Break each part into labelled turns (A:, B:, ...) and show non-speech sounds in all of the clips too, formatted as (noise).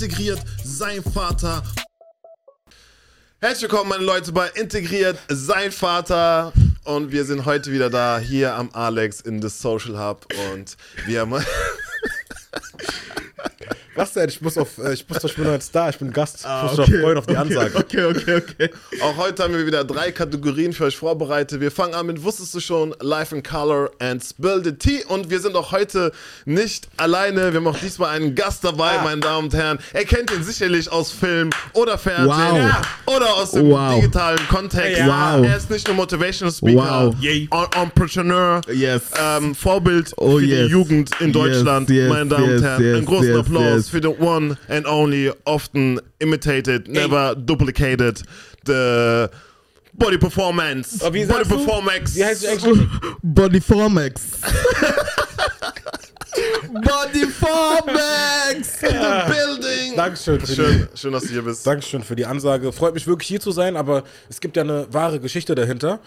A: Integriert sein Vater. Herzlich willkommen, meine Leute, bei Integriert sein Vater. Und wir sind heute wieder da, hier am Alex in the Social Hub. Und wir haben. (laughs)
B: Was denn? Ich muss auf, äh, ich muss doch, ich bin jetzt da, ich bin Gast. Ich
A: Ah,
B: muss mich doch freuen auf die Ansage.
A: Okay, okay, okay. Auch heute haben wir wieder drei Kategorien für euch vorbereitet. Wir fangen an mit Wusstest du schon? Life in Color and Spill the Tea. Und wir sind auch heute nicht alleine. Wir haben auch diesmal einen Gast dabei,
B: Ah.
A: meine Damen und Herren. Er kennt ihn sicherlich aus Film oder Fernsehen
C: Wow.
A: Ja. oder aus dem
C: Wow.
A: digitalen Kontext.
C: Wow.
A: Er ist nicht nur Motivational Speaker,
C: Wow.
A: En- Entrepreneur,
C: Yes.
A: ähm, Vorbild
C: Oh,
A: für
C: yes.
A: die Jugend in Deutschland,
C: yes,
A: meine Damen und Herren. Einen großen Applaus für the one and only, often imitated, never duplicated, the Body Performance.
B: Oh, wie
A: Body
B: sagst du?
A: Performance.
B: Wie heißt du eigentlich? (laughs)
C: Body Formex. (laughs) Body Formex.
A: In the building.
B: Dankeschön. Für
A: Schön, schön, dass du hier bist.
B: Die, Dankeschön für die Ansage. Freut mich wirklich hier zu sein, aber es gibt ja eine wahre Geschichte dahinter.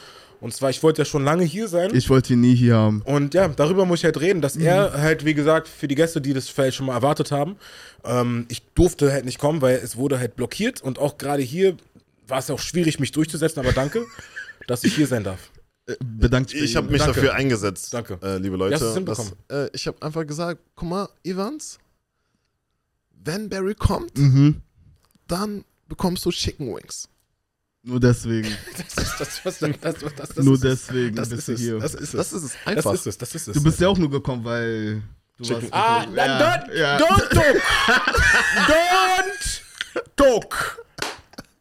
B: Und zwar, ich wollte ja schon lange hier sein.
C: Ich wollte ihn nie hier haben.
B: Und ja, darüber muss ich halt reden, dass er halt, wie gesagt, für die Gäste, die das vielleicht schon mal erwartet haben, ähm, ich durfte halt nicht kommen, weil es wurde halt blockiert. Und auch gerade hier war es auch schwierig, mich durchzusetzen, aber danke, (laughs) dass ich hier sein darf.
C: Äh, Bedankt
A: Ich habe mich
B: Danke.
A: dafür eingesetzt,
B: Danke.
A: Äh, liebe Leute. dass, äh, ich habe einfach gesagt, guck mal, Evans, wenn Barry kommt,
C: Mhm.
A: dann bekommst du Chicken Wings.
C: Nur deswegen. (laughs)
B: Das ist das, was denn, das, das, das
C: Nur deswegen
B: Das
C: bist
B: ist
C: du hier.
B: Das ist es.
A: Das ist es
B: Das
A: einfach.
B: ist es, das ist es.
C: du bist ja auch nur gekommen, weil du
B: Chicken-
C: warst.
B: Ah,
C: ja,
B: dann don't,
C: ja.
B: don't talk. (laughs) don't talk.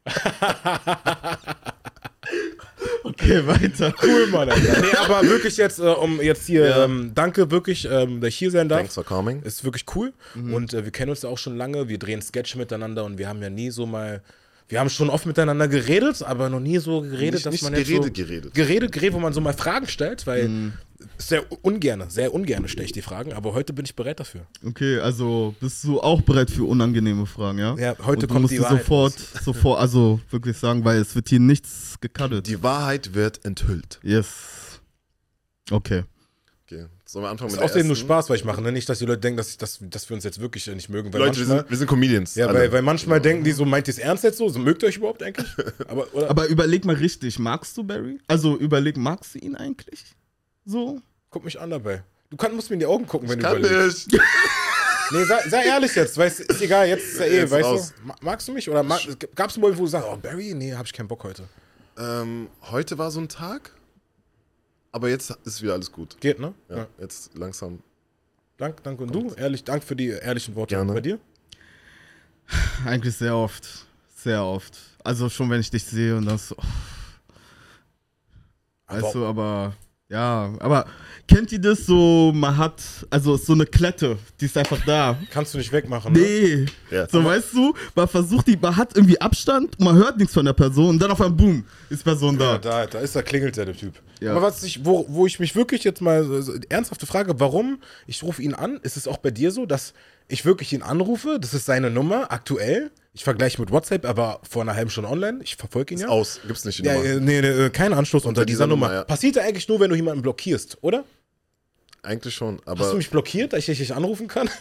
B: (laughs)
C: Okay, weiter.
B: Cool, Mann. Alter. Nee, aber wirklich jetzt, äh, um jetzt hier,
A: Ja.
B: ähm, danke wirklich, ähm, dass ich hier sein darf.
A: Thanks for coming.
B: Ist wirklich cool.
C: Mhm.
B: Und äh, wir kennen uns ja auch schon lange. Wir drehen Sketche miteinander und wir haben ja nie so mal. Wir haben schon oft miteinander geredet, aber noch nie so geredet,
A: Nicht-
B: dass
A: nicht
B: man jetzt
A: geredet,
B: so,
A: geredet.
B: Geredet, geredet, wo man so mal Fragen stellt, weil
C: Mhm.
B: sehr ungerne, sehr ungerne stelle ich die Fragen, aber heute bin ich bereit dafür.
C: Okay, also bist du auch bereit für unangenehme Fragen, ja?
B: Ja, heute
C: Und du
B: kommt
C: musst
B: die Wahrheit
C: sofort, (laughs) sofort, also wirklich sagen, weil es wird hier nichts gecuttet.
A: Die Wahrheit wird enthüllt.
C: Yes. Okay.
A: Okay. Sollen wir anfangen
B: Das
A: mit
B: ist außerdem
A: der
B: nur? Spaß, weil ich mache. Ne? Nicht, dass die Leute denken, dass, ich, dass, dass wir uns jetzt wirklich äh, nicht mögen. Weil
A: Leute, wir
B: manchmal,
A: sind, wir sind Comedians.
B: ja,
A: alle.
B: weil, weil manchmal denken die so, meint ihr es ernst jetzt so? so? Mögt ihr euch überhaupt eigentlich? (laughs) Aber, oder?
C: Aber überleg mal richtig, magst du Barry? Also überleg, magst du ihn eigentlich? So?
B: Guck mich an dabei. Du kann, musst mir in die Augen gucken, wenn du
A: Kann
B: überlegst.
A: nicht. (laughs)
B: Nee, sei, sei ehrlich jetzt, weil es ist egal, jetzt ist ja eh,
A: Jetzt
B: weißt
A: raus.
B: du? Ma- Magst du mich? Oder mag, gab es einen Moment, wo du sagst, oh, Barry? Nee, hab ich keinen Bock heute.
A: Ähm, heute war so ein Tag, aber jetzt ist wieder alles gut.
B: Geht, ne?
A: Ja, jetzt langsam.
B: Dank, danke. Und du? Ehrlich, danke für die ehrlichen Worte.
A: Gerne.
B: Bei dir?
C: Eigentlich sehr oft. Sehr oft. Also schon wenn ich dich sehe und das so. Weißt
B: Aber-
C: du, aber. Ja, aber kennt ihr das so, man hat, also so eine Klette, die ist einfach da.
B: Kannst du nicht wegmachen, ne?
C: Nee.
A: Ja.
C: So, weißt du, man versucht die, man hat irgendwie Abstand, man hört nichts von der Person und dann auf einmal, boom, ist Person
B: Ja,
C: da.
B: da, da ist, da klingelt der, der Typ.
C: Ja.
B: Aber was ich, wo, wo ich mich wirklich jetzt mal so, so, ernsthafte Frage, warum, ich rufe ihn an, ist es auch bei dir so, dass ich wirklich ihn anrufe, das ist seine Nummer, aktuell, ich vergleiche mit WhatsApp, er war vor einer halben Stunde online, ich verfolge ihn ja.
A: Aus. Gibt's nicht die
B: Ja,
A: Nummer.
B: äh, nee, nee, kein Anschluss unter, dieser, Nummer.
A: ja.
B: Passiert ja eigentlich nur, wenn du jemanden blockierst, oder?
A: Eigentlich schon,
B: Hast
A: aber
B: du mich blockiert, dass ich dich nicht anrufen kann? (laughs)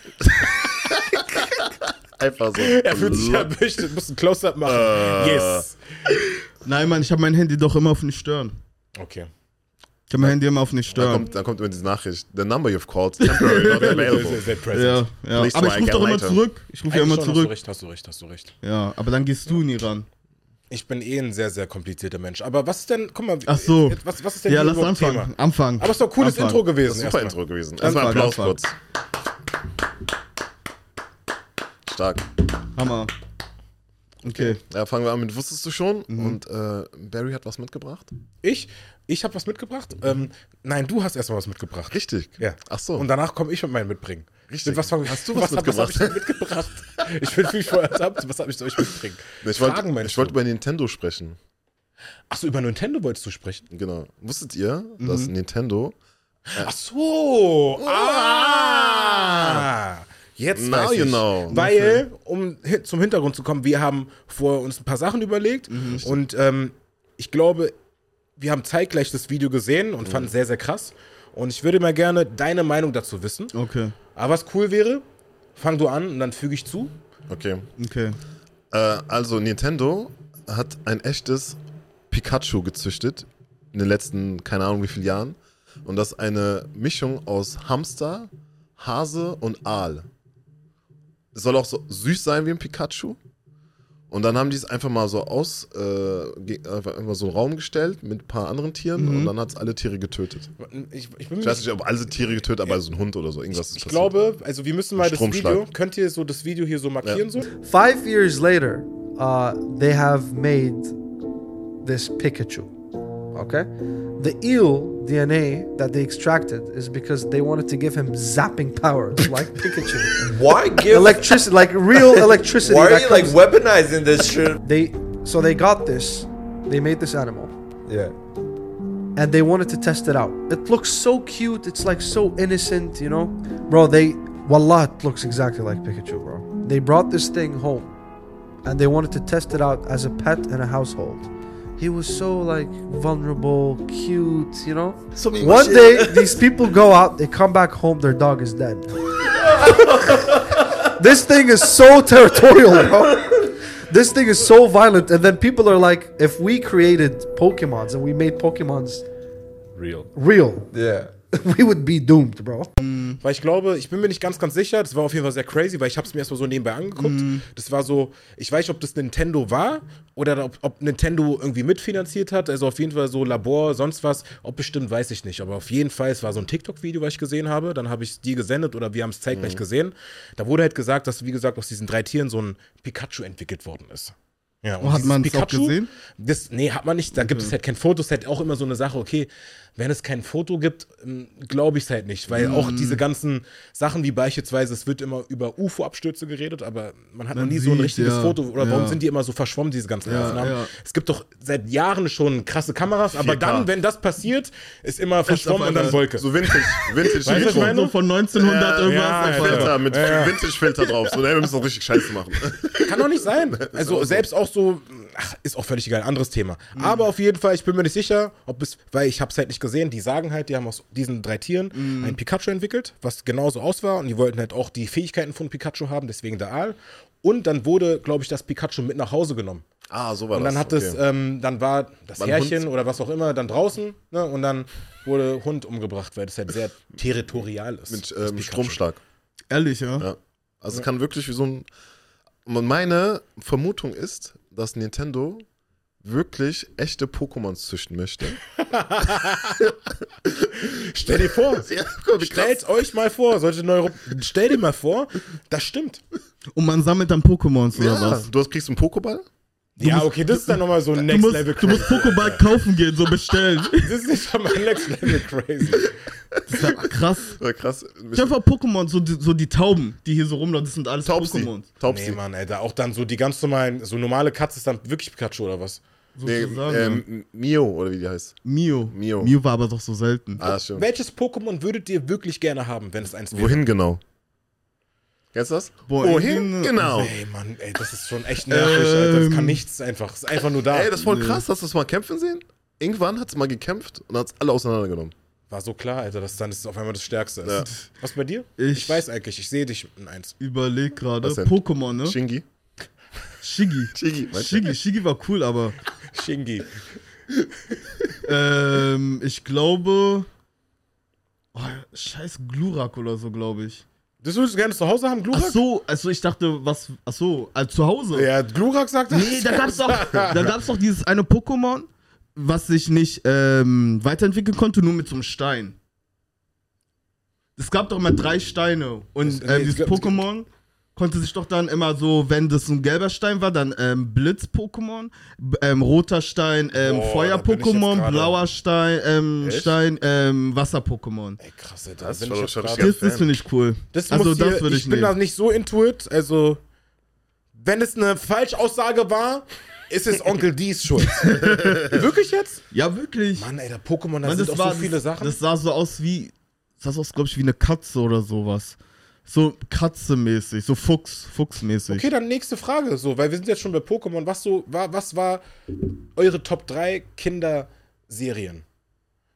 A: einfach so.
B: er fühlt sich erwischt, du musst ein Close-Up machen.
A: Äh.
B: Yes.
C: Nein, Mann, ich habe mein Handy doch immer auf nicht stören.
B: Okay.
C: Ich habe mein Handy immer auf nicht stören.
A: kommt, dann kommt immer diese Nachricht. The number you've called is temporary not (laughs) available.
C: Ja, ja. Aber ich rufe doch immer zurück. Ich rufe ja immer zurück.
B: Hast du recht, hast du recht, hast du recht.
C: Ja, aber dann gehst du nie ran.
B: Ich bin eh ein sehr, sehr komplizierter Mensch. Aber was ist denn, guck mal,
C: Ach so.
B: was, was ist denn
C: Ja, lass anfangen.
B: Thema?
C: Anfangen.
B: Aber es ist doch ein cooles
C: Anfangen.
B: Intro gewesen.
A: Das ist super
B: erstmal.
A: Intro gewesen.
C: Anfang,
A: Erstmal Applaus
C: Anfang.
A: kurz. Stark.
C: Hammer. Okay.
A: Ja, fangen wir an mit Wusstest du schon?
C: Mhm.
A: Und äh, Barry hat was mitgebracht?
B: Ich, ich habe was mitgebracht. Ähm, nein, du hast erstmal was mitgebracht.
A: Richtig.
B: Ja.
A: Ach so.
B: Und danach komme ich mit meinem mitbringen.
A: Richtig.
B: Was,
A: Hast du was
B: hab- Was habe ich denn
A: mitgebracht?
B: mitgebracht? (laughs) ich bin viel ab. Was habe ich euch mitbringen?
A: ich wollte ich wollte über Nintendo sprechen.
B: Achso, über Nintendo wolltest du sprechen?
A: Genau. Wusstet ihr, dass
C: Mhm.
A: Nintendo
B: Ach so. Ah. Jetzt
A: Now
B: weiß ich.
A: you know.
B: Weil, um zum Hintergrund zu kommen, wir haben vor uns ein paar Sachen überlegt und ähm, ich glaube, wir haben zeitgleich das Video gesehen und fanden es sehr, sehr krass. Und ich würde mal gerne deine Meinung dazu wissen.
C: Okay.
B: Aber was cool wäre, Fang du an und dann füge ich zu.
A: Okay.
C: Okay.
A: Äh, also Nintendo hat ein echtes Pikachu gezüchtet in den letzten, keine Ahnung wie vielen Jahren. Und das ist eine Mischung aus Hamster, Hase und Aal. Es soll auch so süß sein wie ein Pikachu. Und dann haben die es einfach mal so aus, äh, einfach einfach so einen Raum gestellt mit ein paar anderen Tieren und dann hat es alle Tiere getötet.
B: Ich, ich bin
A: Ich weiß nicht, ob alle Tiere getötet, aber so ein Hund oder so, irgendwas ist
B: Ich
A: passiert.
B: glaube, also wir müssen mal das. Video, könnt ihr so das Video hier so markieren so?
D: Five years later, uh, they have made this Pikachu. Okay? The eel DNA that they extracted is because they wanted to give him zapping powers like Pikachu. (laughs)
E: Why give?
D: electricity, like real (laughs) electricity.
E: why are you like weaponizing this (laughs) shit?
D: they so they got this, they made this animal,
E: Yeah.
D: and they wanted to test it out. It looks so cute. It's like so innocent, you know, bro. They wallah, it looks exactly like Pikachu, bro. They brought this thing home, and they wanted to test it out as a pet in a household. He was so like vulnerable, cute, you know. So One day, these people go out, they come back home, their dog is dead. (laughs) this thing is so territorial, bro. This thing is so violent, and then people are like, if we created Pokemons and we made Pokemons
B: Real.
D: real,
E: Yeah. (laughs)
D: we would be doomed, bro.
B: Weil ich glaube, ich bin mir nicht ganz, ganz sicher, das war auf jeden Fall sehr crazy, weil ich habe es mir erstmal so nebenbei angeguckt. Das war so, ich weiß nicht, ob das Nintendo war oder ob, ob Nintendo irgendwie mitfinanziert hat. Also auf jeden Fall so Labor, sonst was. Ob bestimmt, weiß ich nicht. Aber auf jeden Fall, es war so ein TikTok-Video, was ich gesehen habe. Dann habe ich dir gesendet oder wir haben es zeitgleich gesehen. Da wurde halt gesagt, dass, wie gesagt, aus diesen drei Tieren so ein Pikachu entwickelt worden ist. Ja, und
C: hat
B: dieses
C: man's auch gesehen?
B: Das, nee, hat man nicht. Da gibt es halt kein Foto. Es ist halt auch immer so eine Sache, okay, wenn es kein Foto gibt, glaube ich es halt nicht. Weil
C: Mm.
B: auch diese ganzen Sachen, wie beispielsweise, es wird immer über UFO-Abstürze geredet, aber man hat noch
C: Man
B: nie so ein
C: sieht,
B: richtiges
C: ja,
B: Foto. Oder warum
C: ja.
B: sind die immer so verschwommen, diese ganzen
C: Ja,
B: Aufnahmen?
C: ja.
B: Es gibt doch seit Jahren schon krasse Kameras, aber
A: 4K.
B: dann, wenn das passiert, ist immer verschwommen und dann Wolke.
A: So Vintage, Vintage (laughs)
B: Weißt ich meine?
C: So von 1900
A: Ja,
C: irgendwas.
A: Filter, mit. Vintage-Filter drauf. So, ne, wir müssen doch richtig Scheiße machen.
B: Kann doch nicht sein. (laughs) Also selbst auch so, ach, ist auch völlig egal, anderes Thema. Aber auf jeden Fall, ich bin mir nicht sicher, ob es, weil ich habe es halt nicht gesehen, die sagen halt, die haben aus diesen drei Tieren ein Pikachu entwickelt, was genauso aus war und die wollten halt auch die Fähigkeiten von Pikachu haben, deswegen der Aal. Und dann wurde, glaube ich, das Pikachu mit nach Hause genommen.
A: Ah, so war
B: Und
A: das.
B: dann hat es,
A: okay.
B: ähm, dann war das
A: War
B: Härchen
A: Hund?
B: oder was auch immer dann draußen, ne? Und dann wurde Hund umgebracht, weil das halt sehr territorial ist.
A: mit ähm. Stromschlag.
C: Ehrlich, ja.
A: Ja. Also es kann wirklich wie so ein. Und meine Vermutung ist, dass Nintendo wirklich echte Pokémons züchten möchte. (laughs)
B: Stell dir vor, (laughs)
A: Ja, krass.
B: stellt euch mal vor, solche Neuro stell dir mal vor, das stimmt.
C: Und man sammelt dann Pokémons oder
A: Ja,
C: was?
A: du hast, kriegst einen Pokéball?
B: Ja, okay, das ist dann nochmal so
C: Du
B: Next
C: musst,
B: Level
C: du musst
B: crazy.
C: Pokéball kaufen gehen, so bestellen. (laughs)
B: Das ist nicht schon mal Next Level crazy.
C: Das ist ja krass.
A: Ja, krass.
C: Stell dir vor, Pokémon, so die, so die Tauben, die hier so rumlaufen, das sind alles
A: Taubsi.
C: Pokémons.
A: Taubsi.
B: Nee, Mann, Alter, auch dann so die ganz normalen, so normale Katze ist dann wirklich Pikachu oder was?
A: Nee,
C: Sozusagen. ja.
A: ähm, Mio, oder wie die heißt.
C: Mio.
A: Mio.
C: Mio war aber doch so selten.
A: Ah, das stimmt.
B: Welches Pokémon würdet ihr wirklich gerne haben, wenn es eins wäre?
A: Wohin genau? Kennst du das?
C: Boah,
A: Wohin genau?
B: Ey, Mann, ey, das ist schon echt nervig, Alter. Das kann
C: Ähm.
B: nichts einfach. Das ist einfach nur da.
A: Ey, das ist voll krass. Hast du das mal kämpfen sehen? Irgendwann hat es mal gekämpft und hat es alle auseinandergenommen.
B: War so klar, Alter, dass dann ist es auf einmal das Stärkste ist.
A: Ja.
B: Was bei dir?
C: Ich-
B: weiß eigentlich, ich sehe dich in eins.
C: Überleg gerade. Pokémon, ne?
A: Shingi. (laughs) Meinst du?
C: Shiggy, Shiggy war cool, aber (laughs)
B: Shingi.
C: ähm, ich glaube. Oh, scheiß Glurak oder so, glaube ich.
B: Das würdest du gerne zu Hause haben, Glurak?
C: Ach so, also ich dachte, was. Ach so, also zu Hause.
B: Ja, Glurak sagt das.
C: Nee, da gab's doch, da gab's doch dieses eine Pokémon, was sich nicht ähm, weiterentwickeln konnte, nur mit so einem Stein. Es gab doch immer drei Steine und äh,
B: nee,
C: dieses Pokémon konnte sich doch dann immer so, wenn das ein gelber Stein war, dann ähm, Blitz-Pokémon, ähm, roter Stein, ähm,
B: jetzt
C: Feuer-Pokémon, blauer Stein, ähm? Stein, ähm, Wasser-Pokémon.
B: Ey, krass, Alter.
A: Das
B: bin
A: war
B: ich
A: schon richtig-
C: Das, das finde ich cool.
B: Das
C: also
B: muss
C: das
B: hier,
C: würde
B: ich
C: ich
B: bin da nicht so into it, also wenn es eine Falschaussage war, ist es Onkel D's Schuld. (laughs) Wirklich jetzt?
C: Ja, wirklich.
B: Mann, ey, der Pokémon, da
C: Mann,
B: sind doch so viele
C: das,
B: Sachen.
C: Das sah so aus wie. Das sah aus, glaube ich, wie eine Katze oder sowas. So Katze-mäßig, so Fuchs, Fuchsmäßig.
B: okay, dann nächste Frage, so, weil wir sind jetzt schon bei Pokémon. Was so, war, was war eure Top 3 Kinderserien?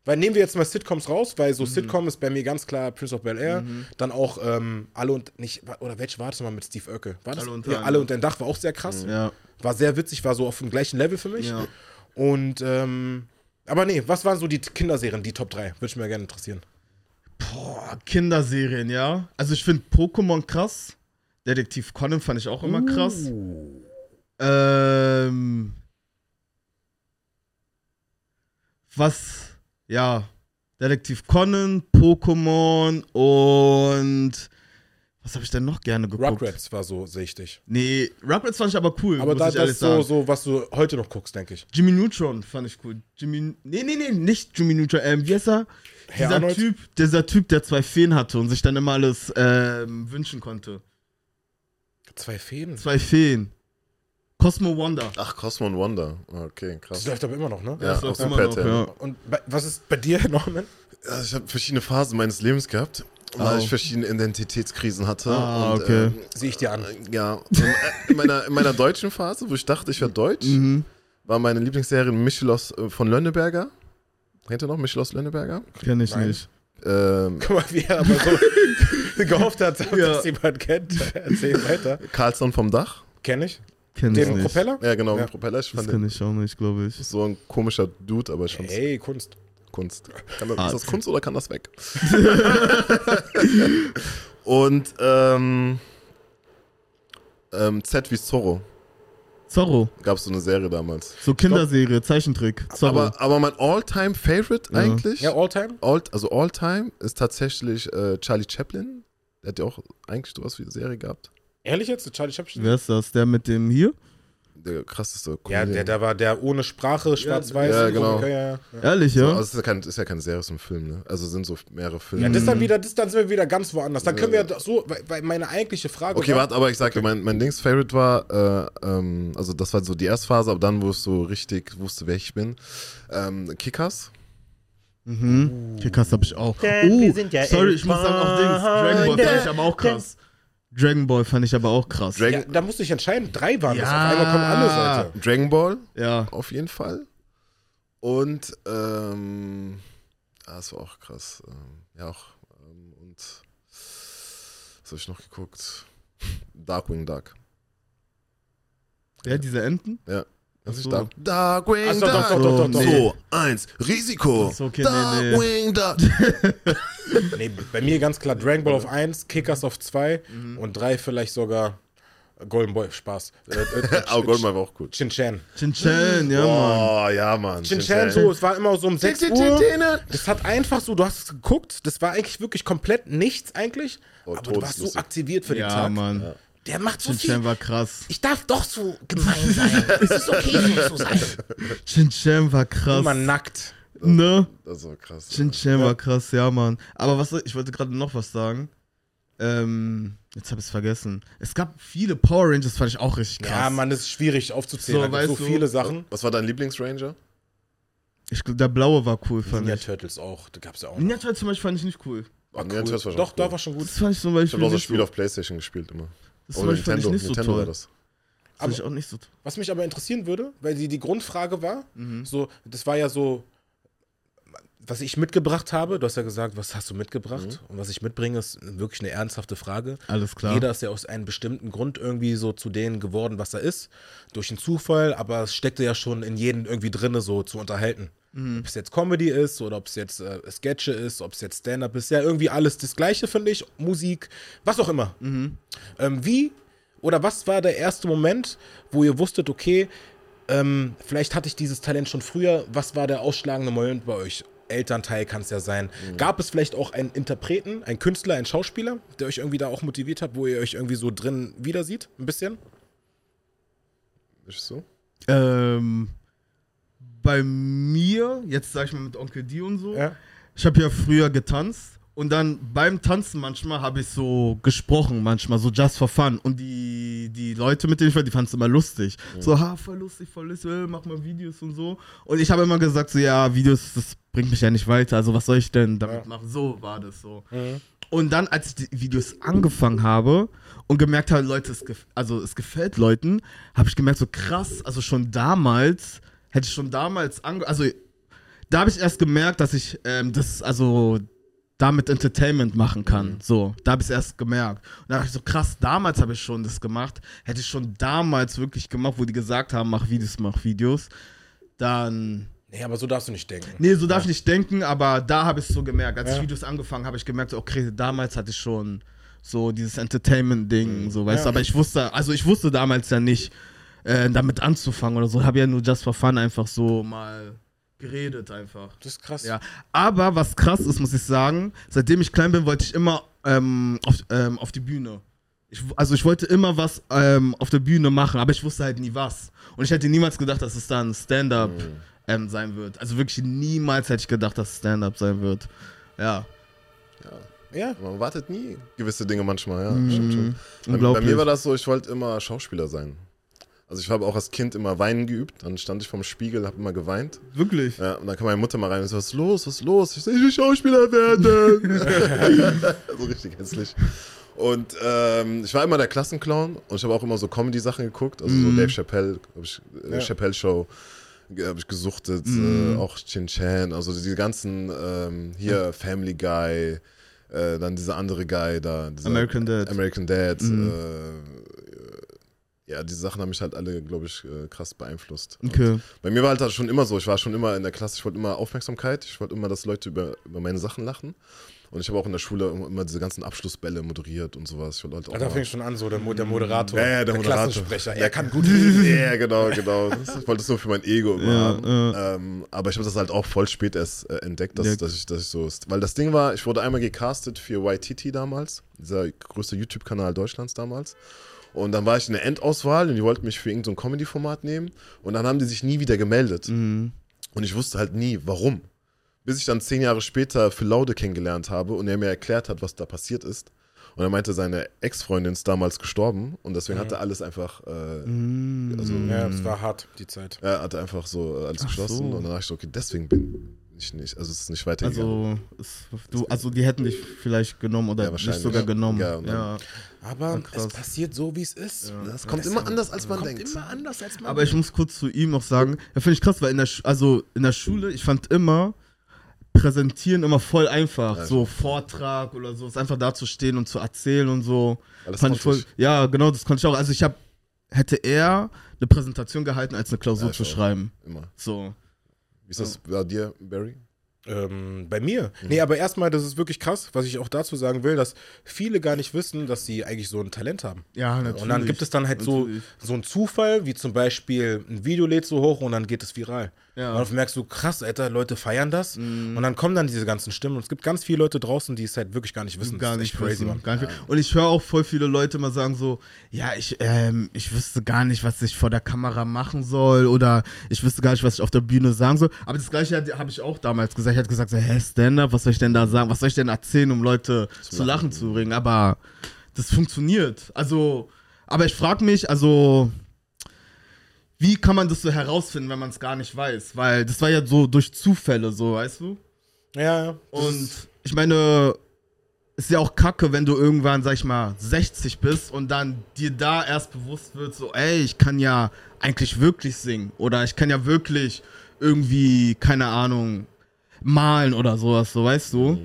B: Weil nehmen wir jetzt mal Sitcoms raus, weil so Sitcom ist bei mir ganz klar Prince of Bel Air. Dann auch ähm, alle und nicht, oder welche war das nochmal mit Steve Urkel? War das?
C: Alle unter
B: ja, alle unter ein Dach war auch sehr krass.
C: Ja.
B: War sehr witzig, war so auf dem gleichen Level für mich.
C: Ja.
B: Und ähm, aber nee, was waren so die Kinderserien, die Top 3? Würde ich mir gerne interessieren.
C: Boah, Kinderserien, ja. Also ich finde Pokémon krass. Detektiv Conan fand ich auch immer krass. Ähm, was, ja, Detektiv Conan, Pokémon und was habe ich denn noch gerne geguckt?
B: Rugrats war so, dich.
C: Nee, Rugrats fand ich aber cool,
B: Aber da, das ist so, so, was du heute noch guckst, denke ich.
C: Jimmy Neutron fand ich cool. Jimmy, nee, nee, nee, nicht Jimmy Neutron. Ähm, wie heißt er?
B: Herr
C: dieser
B: Arnold?
C: Typ, dieser Typ, der zwei Feen hatte und sich dann immer alles ähm, wünschen konnte.
B: Zwei Fäden.
C: Zwei Feen. Cosmo Wonder.
A: Ach, Cosmo and Wonder. Okay, krass.
B: Das läuft aber immer noch, ne?
A: Ja,
C: Das
A: auf
C: läuft immer
A: Super
C: noch, ja.
B: Und bei, was ist bei dir, (laughs) Norman?
A: Ja, ich habe verschiedene Phasen meines Lebens gehabt, weil
C: Oh.
A: ich verschiedene Identitätskrisen hatte.
C: Ah,
A: und,
C: okay.
A: ähm,
B: Sehe ich dir an.
A: ja, und, äh, in, meiner, in meiner deutschen Phase, wo ich dachte, ich wäre (laughs) deutsch,
C: Mhm.
A: war meine Lieblingsserie Michelos äh, von Lönneberger. Kennt ihr noch Michelos Lönneberger?
C: Kenn ich
B: Nein.
C: nicht.
A: Ähm, (laughs)
B: Guck mal, wie er aber so (laughs) gehofft hat, dass
C: Ja.
B: jemand kennt. Erzähl weiter.
A: Carlson vom Dach.
B: Kenn ich.
C: Kenn ich
B: Den
C: nicht.
B: Propeller?
A: Ja, genau,
B: Ja.
A: Propeller. Ich
C: Das
A: fand
C: kenn
A: den
C: ich auch nicht, glaube ich.
A: so ein komischer Dude, aber ich fand's
B: Ey, Kunst.
A: Kunst. Kann das,
C: Ah,
A: ist das. Kunst oder kann das weg? (laughs) Und ähm, ähm, Z wie Zorro
C: Zorro.
A: gab es so eine Serie damals.
C: So Kinderserie, Zeichentrick. Zorro.
A: Aber, aber mein All-Time-Favorite
C: Ja.
A: eigentlich,
B: Ja, Alltime?
A: all, also All-Time, ist tatsächlich äh, Charlie Chaplin. Der hat ja auch eigentlich sowas wie eine Serie gehabt.
B: Ehrlich jetzt? Charlie Chaplin?
C: Wer ist das? Der mit dem hier?
A: Der krasseste
B: Ja,
A: Comedian.
B: der, der war der ohne Sprache, schwarz-weiß.
A: Ja, genau.
B: Ja, ja, ja.
C: Ehrlich,
A: So,
C: ja?
A: also es ist ja, kein, ist ja keine Serie, es ist ein Film, ne? Also sind so mehrere Filme.
B: Ja, das ist dann wieder, das dann sind wir wieder ganz woanders. Dann können wir doch so, weil, weil meine eigentliche Frage
A: Okay,
B: war,
A: warte, aber ich sagte, mein, mein Dings-Favorite war, äh, ähm, also das war so die erste Phase, aber dann, wo ich so richtig wusste, wer ich bin, ähm, Kickers.
C: Mhm. Kickers hab ich auch.
E: Denn
C: Oh,
E: wir sind ja
C: sorry, ich muss sagen, auch Dings. Dragon Ball fand ich aber auch krass. Dragon Ball fand ich aber auch krass.
A: Dragon,
B: ja, da musste ich entscheiden, drei waren das. Auf
C: Ja.
B: einmal kommen alle Seite.
A: Dragon Ball,
C: Ja.
A: auf jeden Fall. Und, ähm, ah, das war auch krass. Ähm, ja, auch, ähm, und, was habe ich noch geguckt? Darkwing Duck.
C: Ja, diese Enten?
A: Ja. Das ist
C: so.
A: Dark, Darkwing
B: Ach so, doch,
A: Duck.
B: doch, doch, doch, doch.
A: So, eins, Risiko.
C: Ach okay, nee, nee.
A: Darkwing (laughs) Duck.
B: Nee, bei mir ganz klar Dragon Ball auf 1, Kickers auf 2
C: Mhm.
B: und 3 vielleicht sogar Golden Boy, Spaß. Äh, äh, (laughs)
A: Oh, Goldman war auch gut.
B: Chin Chan.
C: Chin Chan, ja, Mann.
A: Oh, ja, Mann.
B: Chin Chan, so, es war immer so um 6 Uhr. Das hat einfach so, du hast es geguckt, das war eigentlich wirklich komplett nichts eigentlich,
A: Oh,
B: aber du warst so aktiviert für den
C: Ja,
B: Tag.
C: Mann.
B: Der macht so
C: Chin
B: viel.
C: War krass.
B: Ich darf doch so gemein sein. es ist okay, so zu sein.
C: Chin war krass.
B: Immer nackt.
C: Ne?
A: Das war krass.
C: Chin Chan war krass, ja, Mann. Aber was, ich wollte gerade noch was sagen. Ähm, jetzt habe ich es vergessen. Es gab viele Power Rangers, fand ich auch richtig krass.
B: Ja, Mann, das ist schwierig aufzuzählen.
C: So, weißt
B: so
C: du-
B: viele Sachen.
A: Was war dein Lieblingsranger?
C: Ich, glaub, der blaue war cool, fand
B: Ninja
C: ich.
B: Turtles auch, da gab's ja auch.
C: Ninja Turtles zum Beispiel fand ich nicht cool.
A: War
B: Cool.
A: Ninja Turtles war schon
B: Doch,
A: cool.
B: da war schon gut.
C: Das fand ich zum
A: Ich
C: Beispiel
A: habe auch das Spiel
C: so,
A: auf Playstation gespielt immer.
C: Das Beispiel fand ich nicht so
A: Nintendo
C: toll.
A: das.
C: Das fand ich auch nicht so toll.
B: Was mich aber interessieren würde, weil die, die Grundfrage war,
C: Mhm.
B: so, das war ja so, was ich mitgebracht habe. Du hast ja gesagt, was hast du mitgebracht? Und was ich mitbringe, ist wirklich eine ernsthafte Frage.
C: Alles klar.
B: Jeder ist ja aus einem bestimmten Grund irgendwie so zu denen geworden, was er ist. Durch einen Zufall, aber es steckte ja schon in jedem irgendwie drinne, so zu unterhalten. Ob es jetzt Comedy ist oder ob es jetzt äh, Sketche ist, ob es jetzt Stand-up ist, ja irgendwie alles das Gleiche, finde ich. Musik, was auch immer. Ähm, wie oder was war der erste Moment, wo ihr wusstet, okay, ähm, vielleicht hatte ich dieses Talent schon früher. Was war der ausschlagende Moment bei euch? Elternteil kann es ja sein. Gab es vielleicht auch einen Interpreten, einen Künstler, einen Schauspieler, der euch irgendwie da auch motiviert hat, wo ihr euch irgendwie so drin wieder sieht? Ein bisschen?
A: Ist es so?
C: Ähm, bei mir, jetzt sag ich mal mit Onkel D und so,
B: Ja.
C: ich habe ja früher getanzt und dann beim Tanzen manchmal habe ich so gesprochen, manchmal so just for fun. Und die, die Leute, mit denen ich war, die fanden es immer lustig. So, ha, voll lustig, voll lustig, äh, mach mal Videos und so. Und ich habe immer gesagt, so, ja, Videos, das bringt mich ja nicht weiter. Also, was soll ich denn damit
B: Ja.
C: machen? So war das so. Und dann, als ich die Videos angefangen habe und gemerkt habe, Leute, es, also, es gefällt Leuten, habe ich gemerkt, so krass, also schon damals, hätte ich schon damals, ange also da habe ich erst gemerkt, dass ich ähm, das, also damit Entertainment machen kann.
A: Mhm.
C: So, da habe ich es erst gemerkt. Und da dachte ich so, krass, damals habe ich schon das gemacht. Hätte ich schon damals wirklich gemacht, wo die gesagt haben, mach Videos, mach Videos. Dann
B: Nee, aber so darfst du nicht denken.
C: Nee, so darf ich nicht denken, aber da habe ich es so gemerkt. Als
B: Ja.
C: ich Videos angefangen habe, ich gemerkt, so, okay, damals hatte ich schon so dieses Entertainment-Ding, so, weißt
B: Ja.
C: du, aber ich wusste, also ich wusste damals ja nicht, äh, damit anzufangen oder so. Habe ja nur just for fun einfach so mal geredet einfach.
B: Das ist krass.
C: Ja, aber was krass ist, muss ich sagen, seitdem ich klein bin, wollte ich immer ähm, auf, ähm, auf die Bühne. Ich, also ich wollte immer was ähm, auf der Bühne machen, aber ich wusste halt nie was. Und ich hätte niemals gedacht, dass es dann Stand-up ähm, sein wird. Also wirklich niemals hätte ich gedacht, dass es Stand-up sein wird. Ja.
B: Ja.
A: Man wartet nie gewisse Dinge manchmal, ja.
C: Mhm.
A: Stimmt schon. Bei, bei mir war das so, ich wollte immer Schauspieler sein. Also ich habe auch als Kind immer weinen geübt. Dann stand ich vorm Spiegel, habe immer geweint.
C: Wirklich?
A: Ja, und dann kam meine Mutter mal rein und so, was ist los, was ist los? Ich so, ich will Schauspieler werden. (laughs) (laughs) so richtig hässlich. Und ähm, ich war immer der Klassenclown und ich habe auch immer so Comedy-Sachen geguckt. Also so Dave Chappelle, hab ich, äh,
B: Ja.
A: Chappelle Show habe ich gesuchtet, äh, auch Chin Chan, also die ganzen ähm, hier Family Guy, äh, dann dieser andere Guy da,
C: American Dad.
A: American Dad.
C: Mhm.
A: Ja, diese Sachen haben mich halt alle, glaube ich, äh, krass beeinflusst. Und
C: Okay.
A: bei mir war halt das schon immer so, ich war schon immer in der Klasse, ich wollte immer Aufmerksamkeit, ich wollte immer, dass Leute über, über meine Sachen lachen. Und ich habe auch in der Schule immer diese ganzen Abschlussbälle moderiert und sowas. Ich wollte halt auch
B: Ah, Da fing schon an, so der, Mo- der Moderator.
A: ja, ja, der, Moderator.
B: Klassensprecher.
A: Der
B: Er kann gut reden. (laughs)
A: Ja, genau, genau. Das- Ich wollte es nur für mein Ego immer
C: Ja,
A: haben. Ähm, aber ich habe das halt auch voll spät erst äh, entdeckt, dass,
C: Ja.
A: dass, ich, dass ich so. Weil das Ding war, ich wurde einmal gecastet für YTT damals, dieser größte YouTube-Kanal Deutschlands damals. Und dann war ich in der Endauswahl und die wollten mich für irgendein so Comedy-Format nehmen. Und dann haben die sich nie wieder gemeldet.
C: Mhm.
A: Und ich wusste halt nie, warum. Bis ich dann zehn Jahre später Phil Laude kennengelernt habe und er mir erklärt hat, was da passiert ist. Und er meinte, seine Ex-Freundin ist damals gestorben und deswegen hat er alles einfach, äh,
C: Mhm.
A: also
B: Ja, das war hart, die Zeit.
A: er hat einfach so äh, alles
C: Ach
A: geschlossen
C: so.
A: und dann dachte ich so, okay, deswegen bin ich nicht, also es ist nicht weitergegangen.
C: Also, es, du, also die hätten dich vielleicht genommen oder
A: Ja, wahrscheinlich.
C: sogar genommen.
A: Ja,
C: Ja,
B: Aber es passiert so, wie es ist.
A: das kommt immer anders, als man denkt.
B: Immer anders, als man
C: Aber ich muss kurz zu ihm noch sagen, ja, finde ich krass, weil in der, Sch also in der Schule, ich fand immer Präsentieren immer voll einfach.
A: Ja.
C: so Vortrag oder so, ist einfach da zu stehen und zu erzählen und so.
A: Alles
C: fand ich voll, ja, genau, das konnte ich auch. Also ich habe, hätte eher eine Präsentation gehalten, als eine Klausur
A: Ja,
C: zu schreiben.
A: Immer.
C: So.
A: Wie ist das bei dir, Barry?
B: Ähm, bei mir? Nee, aber erstmal, das ist wirklich krass, was ich auch dazu sagen will, dass viele gar nicht wissen, dass sie eigentlich so ein Talent haben.
C: Ja, natürlich.
B: Und dann gibt es dann halt so, so einen Zufall, wie zum Beispiel ein Video lädt so hoch und dann geht es viral.
C: Ja.
B: Und dann merkst du, krass, Alter, Leute feiern das. Und dann kommen dann diese ganzen Stimmen. Und es gibt ganz viele Leute draußen, die es halt wirklich gar nicht wissen.
C: gar nicht
B: crazy,
C: wissen. Gar nicht. Und ich höre auch voll viele Leute mal sagen so, ja, ich, ähm, ich wüsste gar nicht, was ich vor der Kamera machen soll oder ich wüsste gar nicht, was ich auf der Bühne sagen soll. Aber das gleiche habe ich auch damals gesagt. Ich hatte gesagt so, hä, Stand-up, was soll ich denn da sagen? Was soll ich denn erzählen, um Leute zu lachen zu bringen? Aber das funktioniert. Also, aber ich frage mich, also wie kann man das so herausfinden, wenn man es gar nicht weiß? Weil das war ja so durch Zufälle, so, weißt du?
B: Ja, ja.
C: Und ich meine, ist ja auch kacke, wenn du irgendwann, sag ich mal, 60 bist und dann dir da erst bewusst wird, so, ey, ich kann ja eigentlich wirklich singen oder ich kann ja wirklich irgendwie, keine Ahnung, malen oder sowas, so, weißt du?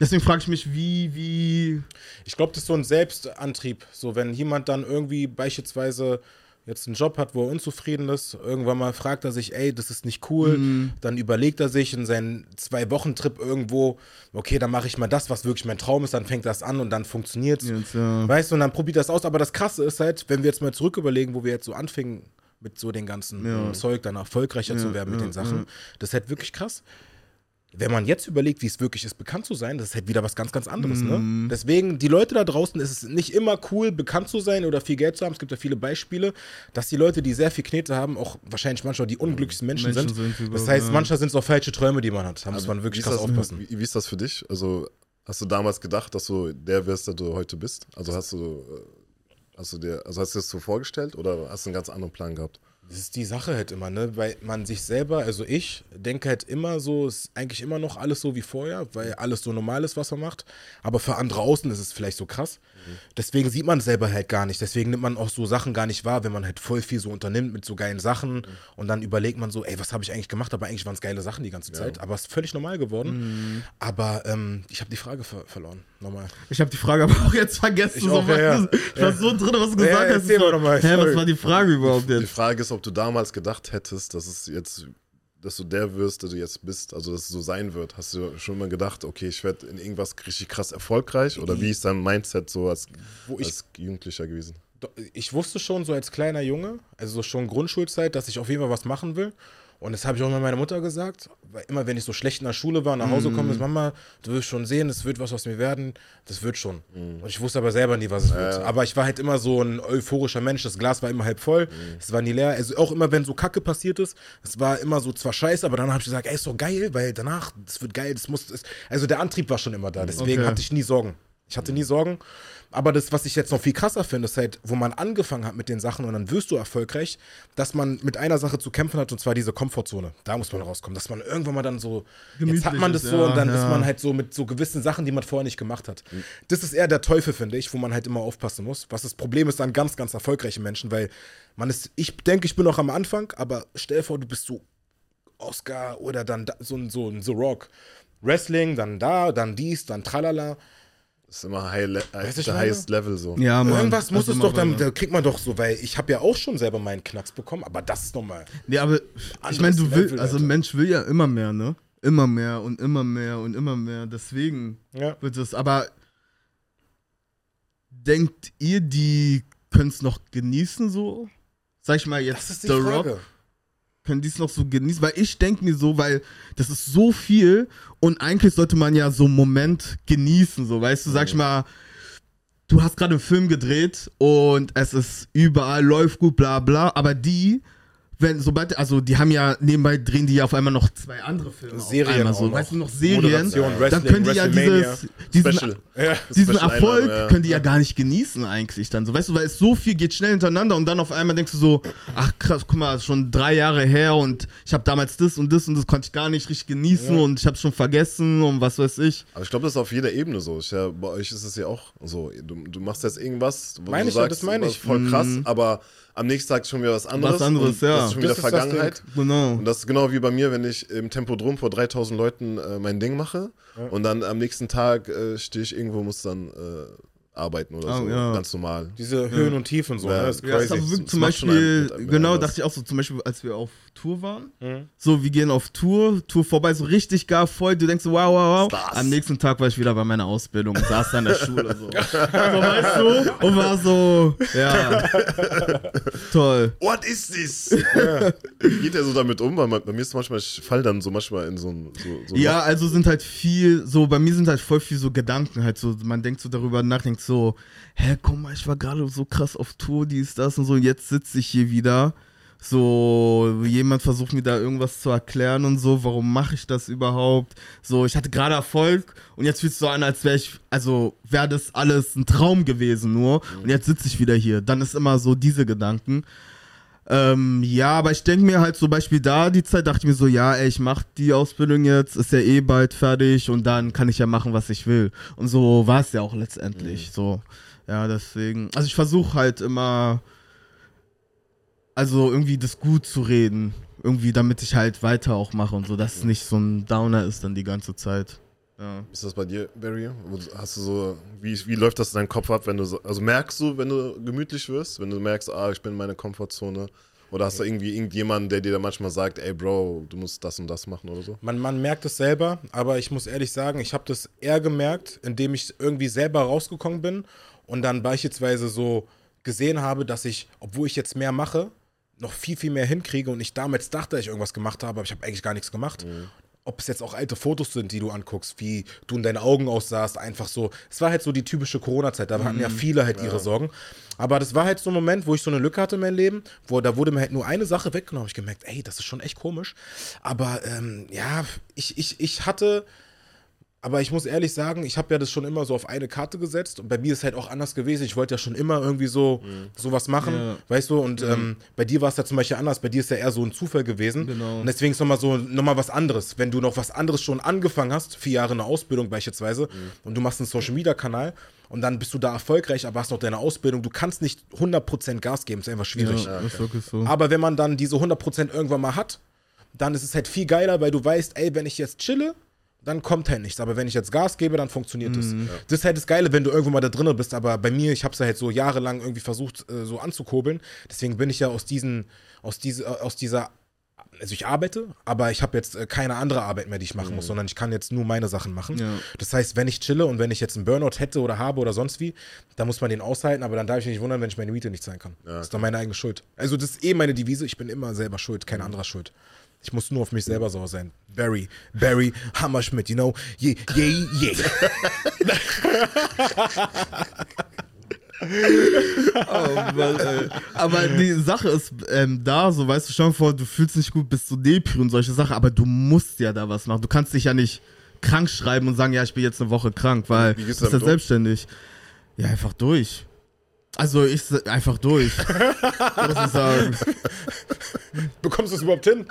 C: Deswegen frage ich mich, wie, wie.
B: Ich glaube, das ist so ein Selbstantrieb. So, wenn jemand dann irgendwie beispielsweise jetzt einen Job hat, wo er unzufrieden ist, irgendwann mal fragt er sich, ey, das ist nicht cool,
C: Mhm.
B: dann überlegt er sich in seinen Zwei-Wochen-Trip irgendwo, okay, dann mache ich mal das, was wirklich mein Traum ist, dann fängt das an und dann funktioniert es.
C: Ja.
B: Weißt du, und dann probiert das aus. Aber das Krasse ist halt, wenn wir jetzt mal zurück überlegen, wo wir jetzt so anfingen mit so den ganzen
C: Ja.
B: Zeug, dann erfolgreicher zu
C: Ja,
B: werden mit den Sachen, das ist halt wirklich krass. Wenn man jetzt überlegt, wie es wirklich ist, bekannt zu sein, das ist halt wieder was ganz, ganz anderes.
C: Mhm.
B: Ne? Deswegen, die Leute da draußen, ist es nicht immer cool, bekannt zu sein oder viel Geld zu haben. Es gibt ja viele Beispiele, dass die Leute, die sehr viel Knete haben, auch wahrscheinlich manchmal die unglücklichsten Menschen,
C: Menschen
B: sind.
C: sind
B: Das heißt,
C: ja.
B: manchmal sind es auch falsche Träume, die man hat. Da muss man wirklich krass
A: das,
B: aufpassen.
A: Wie, wie ist das für dich? Also hast du damals gedacht, dass du der wirst, der du heute bist? Also hast du, äh, hast du dir, also hast du dir das so vorgestellt oder hast du einen ganz anderen Plan gehabt?
B: Das ist die Sache halt immer, ne? Weil man sich selber, also ich denke halt immer so, ist eigentlich immer noch alles so wie vorher, weil alles so normal ist, was man macht. Aber für andere außen ist es vielleicht so krass. Deswegen sieht man es selber halt gar nicht. Deswegen nimmt man auch so Sachen gar nicht wahr, wenn man halt voll viel so unternimmt mit so geilen Sachen. Und dann überlegt man so, ey, was habe ich eigentlich gemacht? Aber eigentlich waren es geile Sachen die ganze Zeit. Aber es ist völlig normal geworden. Aber ähm, ich habe die Frage ver verloren. Nochmal.
C: Ich habe die Frage aber auch jetzt vergessen.
B: Ich
C: so,
B: auch, ja, ja.
C: was- Ich war so drin, was du
B: Ja,
C: gesagt
B: ja,
C: hast. Hä, was war die Frage überhaupt
A: Die
C: jetzt?
A: Frage ist, ob du damals gedacht hättest, dass es jetzt, dass du der wirst, der du jetzt bist, also dass es so sein wird. Hast du schon mal gedacht, okay, ich werde in irgendwas richtig krass erfolgreich? Oder wie ist dein Mindset so als,
B: Wo ich-
A: als Jugendlicher gewesen?
B: Ich wusste schon so als kleiner Junge, also so schon Grundschulzeit, dass ich auf jeden Fall was machen will. Und das habe ich auch immer meiner Mutter gesagt, weil immer wenn ich so schlecht in der Schule war, nach Hause komme, ist Mama, du wirst schon sehen, es wird was aus mir werden, das wird schon. Und ich wusste aber selber nie, was es wird. Aber ich war halt immer so ein euphorischer Mensch, das Glas war immer halb voll, es war nie leer. Also auch immer, wenn so Kacke passiert ist, es war immer so zwar scheiße, aber dann habe ich gesagt, ey, ist doch geil, weil danach, das wird geil, das muss, das, also der Antrieb war schon immer da, deswegen
C: Okay.
B: hatte ich nie Sorgen. Ich hatte nie Sorgen. Aber das, was ich jetzt noch viel krasser finde, ist halt, wo man angefangen hat mit den Sachen und dann wirst du erfolgreich, dass man mit einer Sache zu kämpfen hat und zwar diese Komfortzone. Da muss man rauskommen. Dass man irgendwann mal dann so, jetzt hat
C: Gemütlich
B: man das
C: ist,
B: so
C: ja,
B: und dann ist
C: ja.
B: man halt so mit so gewissen Sachen, die man vorher nicht gemacht hat. Das ist eher der Teufel, finde ich, wo man halt immer aufpassen muss. Was das Problem ist an ganz, ganz erfolgreichen Menschen, weil man ist, ich denke, ich bin noch am Anfang, aber stell dir vor, du bist so Oscar oder dann da, so ein so ein The Rock. Wrestling, dann da, dann dies, dann tralala.
A: Das ist immer high le
B: Weißt meine?
A: highest Level so.
C: Ja, Mann.
B: Irgendwas muss es doch, dann, da kriegt man doch so, weil ich habe ja auch schon selber meinen Knacks bekommen, aber das ist nochmal.
C: Nee, aber ich meine, du willst, also ein Mensch will ja immer mehr, ne? Immer mehr und immer mehr und immer mehr. Deswegen
B: Ja.
C: wird es, aber denkt ihr, die können es noch genießen so? Sag ich mal
B: Das
C: jetzt
B: ist die
C: The
B: Frage.
C: Rock, können die es noch so genießen? Weil ich denke mir so, weil das ist so viel und eigentlich sollte man ja so einen Moment genießen, so, weißt du, sag ich mal, du hast gerade einen Film gedreht und es ist überall, läuft gut, bla bla, aber die, wenn, sobald, also die haben ja, nebenbei drehen die ja auf einmal noch zwei andere Filme. auf
B: Serien auch
C: so,
B: noch.
C: weißt du, noch Serien, dann können die ja dieses, diesen,
A: Special. (laughs)
B: Ja.
C: diesen
A: Special
C: Erfolg
A: Einladung, ja.
C: können die ja gar nicht genießen eigentlich dann so, weißt du, weil es so viel geht schnell hintereinander und dann auf einmal denkst du so, ach krass, guck mal, schon drei Jahre her und ich habe damals das und das und das konnte ich gar nicht richtig genießen und ich habe schon vergessen und was weiß ich.
A: Aber ich glaube, das ist auf jeder Ebene so. Ich, ja, bei euch ist es ja auch so. Du, du machst jetzt irgendwas, wo
B: Meine
A: du
B: ich ja,
A: sagst,
B: das meine
A: was
B: ich.
A: voll krass, aber am nächsten Tag ist schon wieder was anderes.
C: Was anderes,
A: und
C: ja.
A: Das ist schon wieder
B: Das
A: Vergangenheit.
C: Genau.
A: Und das ist genau wie bei mir, wenn ich im Tempodrom vor 3000 Leuten äh, mein Ding mache und dann am nächsten Tag äh, stehe ich irgendwo, muss dann äh, arbeiten oder
C: Ah,
A: so.
C: ja.
A: Ganz normal.
B: Diese Höhen und Tiefen so,
A: Ja.
B: ne? Das ist
C: Ja, das ist
B: crazy.
C: zum Beispiel,
A: einem
C: genau,
A: anders.
C: dachte ich auch so, zum Beispiel, als wir auf Tour waren,
B: Mhm.
C: so, wir gehen auf Tour, Tour vorbei, so richtig gar voll, du denkst so, wow, wow, wow.
A: Stars.
C: Am nächsten Tag war ich wieder bei meiner Ausbildung, (laughs) saß da in der Schule, so. so, weißt du, und war so, ja, (laughs) toll.
A: What is this? (laughs) Wie geht er so damit um? Weil man, bei mir ist manchmal, ich fall dann so manchmal in so ein. So, so
C: Ja, also sind halt viel, so, bei mir sind halt voll viel so Gedanken halt so, man denkt so darüber nach, denkt so, hä, guck mal, ich war gerade so krass auf Tour, dies, das und so, und jetzt sitze ich hier wieder. So, jemand versucht mir da irgendwas zu erklären und so, warum mache ich das überhaupt? So, ich hatte gerade Erfolg und jetzt fühlt es so an, als wäre ich, also wäre das alles ein Traum gewesen nur und jetzt sitze ich wieder hier. Dann ist immer so diese Gedanken. Ähm, ja, aber ich denke mir halt zum Beispiel da die Zeit, dachte ich mir so, ja, ey, ich mach die Ausbildung jetzt, ist ja eh bald fertig und dann kann ich ja machen, was ich will. Und so war es ja auch letztendlich. So, ja, deswegen. Also ich versuche halt immer, also irgendwie das gut zu reden. Irgendwie, damit ich halt weiter auch mache und so, dass es nicht so ein Downer ist dann die ganze Zeit. Ja.
A: Ist das bei dir, Barry? Hast du so, wie, wie läuft das in deinem Kopf ab, wenn du so, also merkst du, wenn du gemütlich wirst, wenn du merkst, ah, ich bin in meiner Komfortzone? Oder hast du irgendwie irgendjemanden, der dir da manchmal sagt, ey Bro, du musst das und das machen oder so?
B: Man, man merkt es selber, aber ich muss ehrlich sagen, ich habe das eher gemerkt, indem ich irgendwie selber rausgekommen bin und dann beispielsweise so gesehen habe, dass ich, obwohl ich jetzt mehr mache, noch viel, viel mehr hinkriege und ich damals dachte, dass ich irgendwas gemacht habe, aber ich habe eigentlich gar nichts gemacht. Ob es jetzt auch alte Fotos sind, die du anguckst, wie du in deinen Augen aussahst, einfach so. Es war halt so die typische Corona-Zeit, da hatten ja viele halt ihre Sorgen. Aber das war halt so ein Moment, wo ich so eine Lücke hatte in meinem Leben, wo da wurde mir halt nur eine Sache weggenommen. Ich gemerkt, ey, das ist schon echt komisch. Aber ähm, ja, ich, ich, ich hatte Aber ich muss ehrlich sagen, ich habe ja das schon immer so auf eine Karte gesetzt und bei mir ist halt auch anders gewesen. Ich wollte ja schon immer irgendwie so sowas machen,
C: Ja.
B: weißt du? Und ähm, bei dir war es ja zum Beispiel anders. Bei dir ist ja eher so ein Zufall gewesen.
C: Genau.
B: Und deswegen ist nochmal so nochmal was anderes. Wenn du noch was anderes schon angefangen hast, vier Jahre eine Ausbildung beispielsweise, und du machst einen Social Media Kanal und dann bist du da erfolgreich, aber hast noch deine Ausbildung, du kannst nicht 100% Gas geben, ist einfach schwierig.
C: Ja, ist wirklich so.
B: Aber wenn man dann diese 100% irgendwann mal hat, dann ist es halt viel geiler, weil du weißt, ey, wenn ich jetzt chille, dann kommt halt nichts. Aber wenn ich jetzt Gas gebe, dann funktioniert es. Das ist halt das Geile, wenn du irgendwann mal da drinnen bist. Aber bei mir, ich habe es halt so jahrelang irgendwie versucht, äh, so anzukurbeln. Deswegen bin ich ja aus diesen, aus diese, äh, aus dieser, also ich arbeite, aber ich habe jetzt äh, keine andere Arbeit mehr, die ich machen muss, sondern ich kann jetzt nur meine Sachen machen.
C: Ja.
B: Das heißt, wenn ich chille und wenn ich jetzt einen Burnout hätte oder habe oder sonst wie, dann muss man den aushalten, aber dann darf ich mich nicht wundern, wenn ich meine Miete nicht zahlen kann. das ist dann meine eigene Schuld. Also das ist eh meine Devise, ich bin immer selber schuld, kein anderer schuld. Ich muss nur auf mich selber sauer sein. Barry, Barry Hammerschmidt, you know, yeah, yeah, yeah.
C: Oh Mann, ey. Aber die Sache ist ähm, da, so weißt du schon vor, du fühlst dich gut, bist so Depri und solche Sachen, aber du musst ja da was machen. Du kannst dich ja nicht krank schreiben und sagen, ja, ich bin jetzt eine Woche krank, weil du bist ja
A: um?
C: selbstständig. Ja, einfach durch. Also ich einfach durch. muss ich sagen.
B: Bekommst du es überhaupt hin?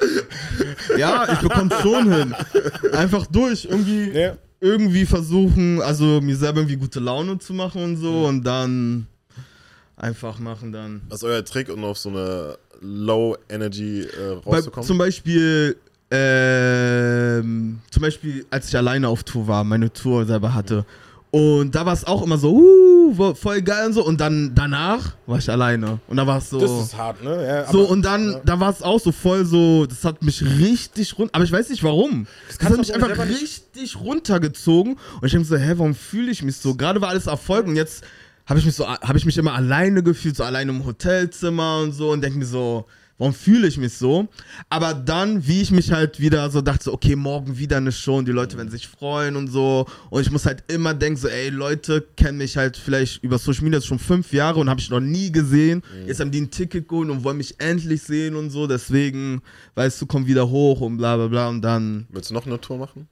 C: Ja, ich bekomme schon hin. Einfach durch. Irgendwie,
B: Ja.
C: irgendwie versuchen, also mir selber irgendwie gute Laune zu machen und so und dann einfach machen dann.
A: Was ist euer Trick, um auf so eine Low Energy äh,
C: Bei,
A: rauszukommen?
C: zum Beispiel, ähm, zum Beispiel, als ich alleine auf Tour war, meine Tour selber hatte. Und da war es auch immer so, uh, voll geil und so. Und dann danach war ich alleine. Und da war es so.
B: Das ist hart, ne? Ja,
C: so, und dann, da war es auch so voll so, das hat mich richtig rund, aber ich weiß nicht warum. Das,
B: kannst
C: hat mich einfach richtig runtergezogen. Und ich denke so, hä, warum fühle ich mich so? Gerade war alles Erfolg und jetzt habe ich mich so, habe ich mich immer alleine gefühlt, so alleine im Hotelzimmer und so und denke mir so, warum fühle ich mich so? Aber dann, wie ich mich halt wieder so dachte, so, okay, morgen wieder eine Show und die Leute werden sich freuen und so. Und ich muss halt immer denken, so, ey, Leute kennen mich halt vielleicht über Social Media schon fünf Jahre und habe ich noch nie gesehen. Jetzt haben die ein Ticket geholt und wollen mich endlich sehen und so. Deswegen, weißt du, komm wieder hoch und bla bla bla. Und dann,
A: Willst du noch eine Tour machen?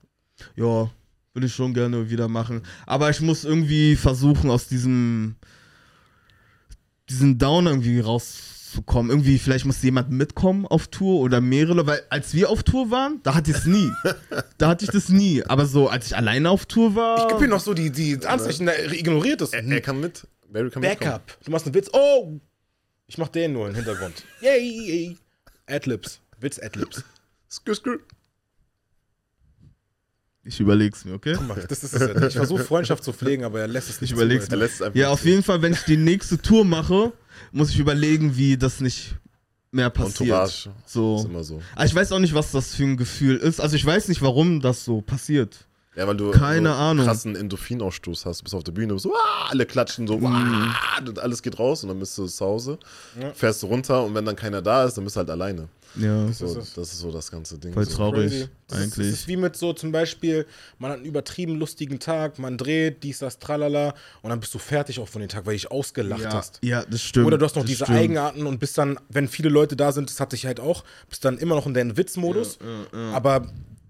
C: ja, würde ich schon gerne wieder machen. Aber ich muss irgendwie versuchen, aus diesem diesen Down irgendwie rauszukommen. Irgendwie, vielleicht muss jemand mitkommen auf Tour oder mehrere, weil als wir auf Tour waren, da hatte ich es nie. (laughs) da hatte ich das nie. Aber so, als ich alleine auf Tour war.
B: Ich gib ihm noch so die, die Anzeichen, der ignoriert es.
A: Er, er kann mit. Barry kann mitkommen.
B: Backup. Du machst einen Witz. Oh! Ich mach den nur im Hintergrund. (laughs) Yay! Adlibs. Witz Adlibs.
A: Skr, skr.
C: Ich überleg's mir, okay?
B: Guck mal, das ist es. Ich versuche Freundschaft zu pflegen, aber er lässt es nicht
C: Ich überleg's
B: zu,
A: Er
B: Alter.
A: lässt es einfach
C: Ja, auf
A: zu.
C: jeden Fall, wenn ich die nächste Tour mache, muss ich überlegen, wie das nicht mehr passiert.
A: Entourage.
C: So.
A: Ist immer so.
C: Aber ich weiß auch nicht, was das für ein Gefühl ist. Also ich weiß nicht, warum das so passiert.
A: Ja, weil du
C: Keine
A: so
C: Ahnung.
A: krassen Endorphinausstoß hast. Du bist auf der Bühne, bist so, "Wah!" alle klatschen so, "Wah!" und alles geht raus und dann bist du zu Hause, fährst du runter und wenn dann keiner da ist, dann bist du halt alleine.
C: Ja,
A: So,
B: ist
A: das, ist so das ganze Ding.
C: voll
A: so.
C: traurig,
B: Crazy. Das ist, das
C: eigentlich.
B: ist wie mit so zum Beispiel, man hat einen übertrieben lustigen Tag, man dreht, dies, das, tralala und dann bist du fertig auch von dem Tag, weil ich ausgelacht
C: ja,
B: hast.
C: ja, das stimmt.
B: Oder du hast noch
C: das
B: diese
C: stimmt.
B: Eigenarten und bist dann, wenn viele Leute da sind, das hatte ich halt auch, bist dann immer noch in deinem Witzmodus, aber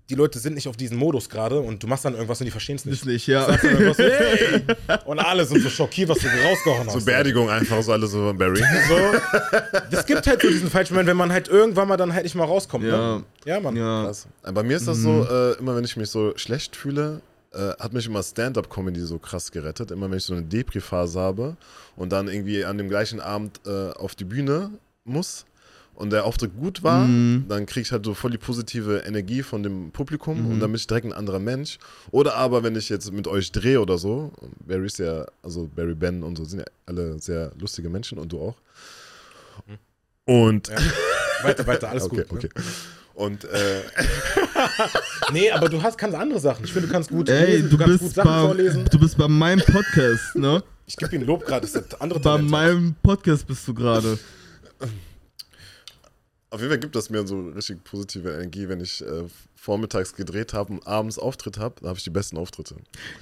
B: die Leute sind nicht auf diesem Modus gerade und du machst dann irgendwas und die verstehen es nicht.
C: Ist nicht, ja. (laughs)
B: Hey! Und alle sind so schockiert, was du rausgehauen hast.
A: So Beerdigung einfach, so alles so Barry. (laughs)
B: So, das gibt halt so diesen falschen Moment, wenn man halt irgendwann mal dann halt nicht mal rauskommt.
C: Ja.
B: Ne? Ja, Mann.
C: ja.
A: Krass. Bei mir ist das so, äh, immer wenn ich mich so schlecht fühle, äh, hat mich immer Stand-Up-Comedy so krass gerettet. Immer wenn ich so eine Depri-Phase habe und dann irgendwie an dem gleichen Abend äh, auf die Bühne muss und der Auftritt gut war, dann kriege ich halt so voll die positive Energie von dem Publikum und dann bin ich direkt ein anderer Mensch. Oder aber, wenn ich jetzt mit euch drehe oder so, Barry ist ja, also Barry Ben und so sind ja alle sehr lustige Menschen und du auch. Und
B: Weiter, weiter, alles (laughs)
A: okay,
B: gut. ne?
A: okay. Und äh, (laughs)
B: Nee, aber du hast, kannst andere Sachen. Ich finde, du kannst gut
C: Ey,
B: lesen,
C: du
B: kannst gut
C: bist,
B: Sachen
C: bei,
B: vorlesen.
C: du bist bei meinem Podcast, ne?
B: Ich gebe ihm Lob gerade, das ist der andere
C: Bei
B: Talent.
C: meinem Podcast bist du gerade. (laughs)
A: Auf jeden Fall gibt das mir so richtig positive Energie, wenn ich äh, vormittags gedreht habe und abends Auftritt habe, da habe ich die besten Auftritte.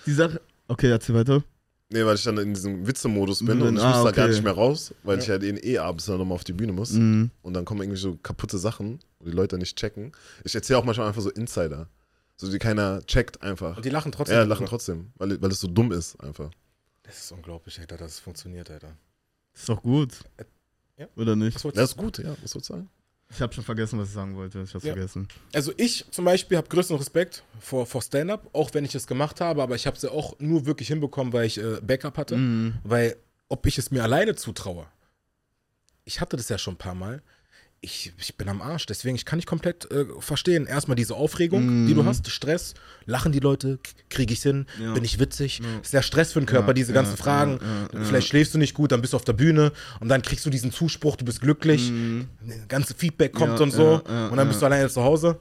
C: Die Sache. Okay, erzähl weiter.
A: Nee, weil ich dann in diesem Witzemodus bin
C: Mhm,
A: und ich
C: ah,
A: muss da gar
C: okay.
A: nicht mehr raus, weil ich halt eh, eh abends dann nochmal auf die Bühne muss.
C: Mhm.
A: Und dann kommen irgendwie so kaputte Sachen, wo die Leute nicht checken. Ich erzähle auch manchmal einfach so Insider. So die keiner checkt einfach.
B: Und die lachen trotzdem.
A: Ja, lachen trotzdem, weil, weil es so dumm ist einfach.
B: Das ist unglaublich, Alter, dass es funktioniert, Alter.
C: Ist doch gut.
B: Ja.
C: Oder nicht?
A: Das ist gut, ja, was sollst du sagen?
C: Ich habe schon vergessen, was ich sagen wollte. Ich hab's
B: Ja.
C: vergessen.
B: Also ich zum Beispiel habe größten Respekt vor, vor Stand-Up, auch wenn ich es gemacht habe, aber ich habe es ja auch nur wirklich hinbekommen, weil ich äh, Backup hatte.
C: Mhm.
B: Weil ob ich es mir alleine zutraue, ich hatte das ja schon ein paar Mal, ich, ich bin am Arsch. Deswegen, ich kann nicht komplett äh, verstehen. Erstmal diese Aufregung,
C: Mhm.
B: die du hast, Stress, lachen die Leute, kriege ich hin,
C: Ja.
B: bin ich witzig,
C: Ja.
B: ist der Stress für den Körper,
C: Ja,
B: diese
C: ja,
B: ganzen Fragen.
C: ja, ja,
B: Vielleicht schläfst du nicht gut, dann bist du auf der Bühne und dann kriegst du diesen Zuspruch, du bist glücklich, das ganze Feedback kommt
C: Ja,
B: und so
C: ja, ja,
B: und dann
C: ja.
B: bist du alleine zu Hause.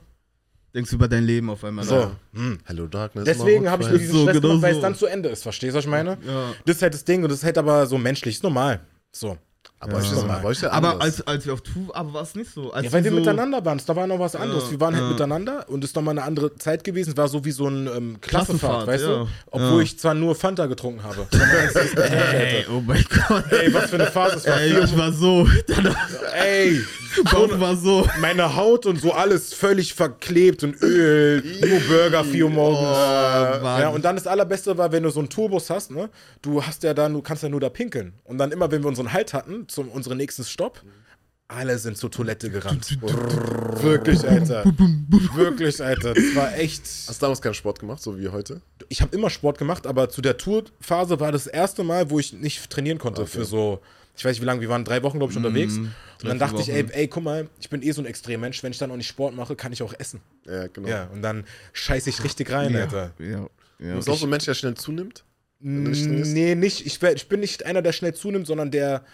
C: Denkst du über dein Leben auf einmal
B: So.
C: nach.
B: Hm.
A: Hello Darkness.
B: Deswegen habe ich nur diesen
C: So,
B: Stress
C: genau
B: gemacht, weil
C: so.
B: es dann zu Ende ist. Verstehst du, was ich meine?
C: Ja.
B: Das ist halt das Ding und das ist halt aber so menschlich, ist normal. So.
A: Aber aber ja
C: Aber
A: anders.
C: als, als wir auf Tour, aber war es nicht so. Als
B: Ja, weil wir
C: so,
B: miteinander waren. Da war noch was anderes.
C: Ja,
B: wir waren halt
C: ja.
B: miteinander und es ist nochmal eine andere Zeit gewesen. War so wie so ein ähm, Klassenfahrt,
C: Klassenfahrt,
B: weißt
C: ja.
B: du? Obwohl
C: Ja.
B: ich zwar nur Fanta getrunken habe.
C: Ey, oh mein Gott.
B: Ey, was für eine Phase. Es war
C: Ey, ich war so.
B: Ey,
C: Bauch war so.
B: meine Haut und so alles völlig verklebt und Öl, nur Burger, 4 Uhr morgens.
C: Oh,
B: ja, und dann das Allerbeste war, wenn du so einen Tourbus hast, ne? Du hast ja dann, du kannst ja nur da pinkeln. Und dann immer, wenn wir unseren Halt hatten, zum unseren nächsten Stopp, alle sind zur Toilette gerannt. Wirklich, Alter. Wirklich, Alter. Das war echt.
A: Hast du damals keinen Sport gemacht, so wie heute?
B: Ich habe immer Sport gemacht, aber zu der Tourphase war das erste Mal, wo ich nicht trainieren konnte für so. Ich weiß nicht wie lange, wir waren drei Wochen, glaube ich, unterwegs. Und dann dachte
C: vier
B: ich, ey,
C: Wochen.
B: ey, guck mal, ich bin eh so ein Extremmensch. Wenn ich dann auch nicht Sport mache, kann ich auch essen.
A: Ja, genau.
B: Ja, und dann scheiße ich richtig rein, Alter.
C: Ja. ja.
A: Du bist auch so ein Mensch, der schnell zunimmt? Nicht?
B: Nee, nicht. Ich, ich bin nicht einer, der schnell zunimmt, sondern der.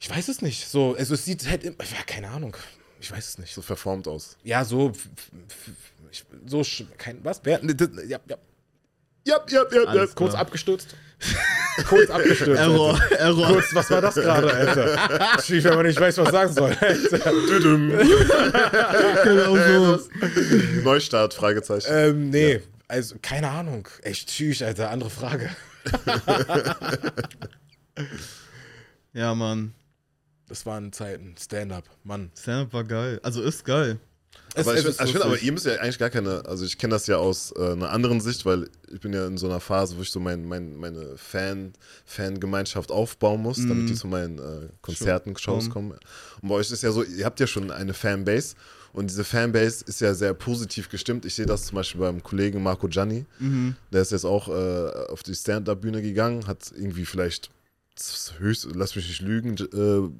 B: Ich weiß es nicht. So, also es sieht halt. Ja, keine Ahnung. Ich weiß es nicht.
A: So verformt aus.
B: Ja, so. So. sch- Kein, was? Wer, ne, ja, ja.
A: Ja, ja, ja, ja.
C: Alles
B: Kurz
C: klar.
B: abgestürzt. Kurz abgestürzt. (laughs)
C: Error,
B: Alter.
C: Error.
B: Kurz, was war das gerade, Alter? (laughs) Schief, wenn man nicht weiß, was sagen soll. Alter. (laughs)
C: Genau so.
A: Neustart, Fragezeichen.
B: ähm, nee. Also, keine Ahnung. Echt tschüss, Alter. Andere Frage.
C: Ja, Mann.
B: Das waren Zeiten. Stand-up. Mann.
C: Stand-up war geil. Also ist geil.
A: aber
B: es
A: ich,
B: ist
A: find- ich finde, aber ihr müsst ja eigentlich gar keine, also ich kenne das ja aus äh, einer anderen Sicht, weil ich bin ja in so einer Phase, wo ich so mein, mein, meine Fan, Fangemeinschaft aufbauen muss, damit die zu meinen äh, Konzerten, Shows kommen. Und bei euch ist ja so, ihr habt ja schon eine Fanbase und diese Fanbase ist ja sehr positiv gestimmt. Ich sehe das zum Beispiel beim Kollegen Marco Gianni, der ist jetzt auch äh, auf die Stand-Up-Bühne gegangen, hat irgendwie vielleicht höchst, lass mich nicht lügen, äh,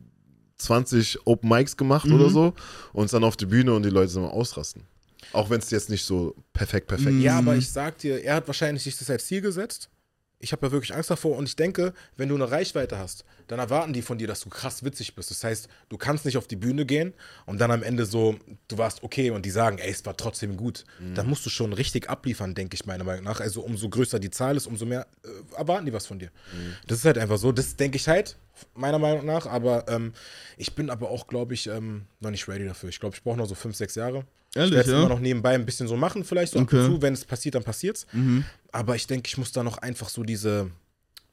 A: 20 Open Mics gemacht oder so und dann auf die Bühne und die Leute sind am ausrasten. Auch wenn es jetzt nicht so perfekt, perfekt
B: Ja,
A: ist.
B: aber ich sag dir, er hat wahrscheinlich sich das als Ziel gesetzt. Ich habe ja wirklich Angst davor und ich denke, wenn du eine Reichweite hast, dann erwarten die von dir, dass du krass witzig bist. Das heißt, du kannst nicht auf die Bühne gehen und dann am Ende so, du warst okay und die sagen, ey, es war trotzdem gut. Dann musst du schon richtig abliefern, denke ich meiner Meinung nach. Also umso größer die Zahl ist, umso mehr äh, erwarten die was von dir. Das ist halt einfach so. Das denke ich halt, meiner Meinung nach. Aber ähm, ich bin aber auch, glaube ich, ähm, noch nicht ready dafür. Ich glaube, ich brauche noch so fünf, sechs Jahre.
C: Ehrlich,
B: ich werde es
C: ja?
B: immer noch nebenbei ein bisschen so machen, vielleicht so ab
C: Okay. Mhm.
B: und zu. Wenn es passiert, dann passiert's. Aber ich denke, ich muss da noch einfach so diese,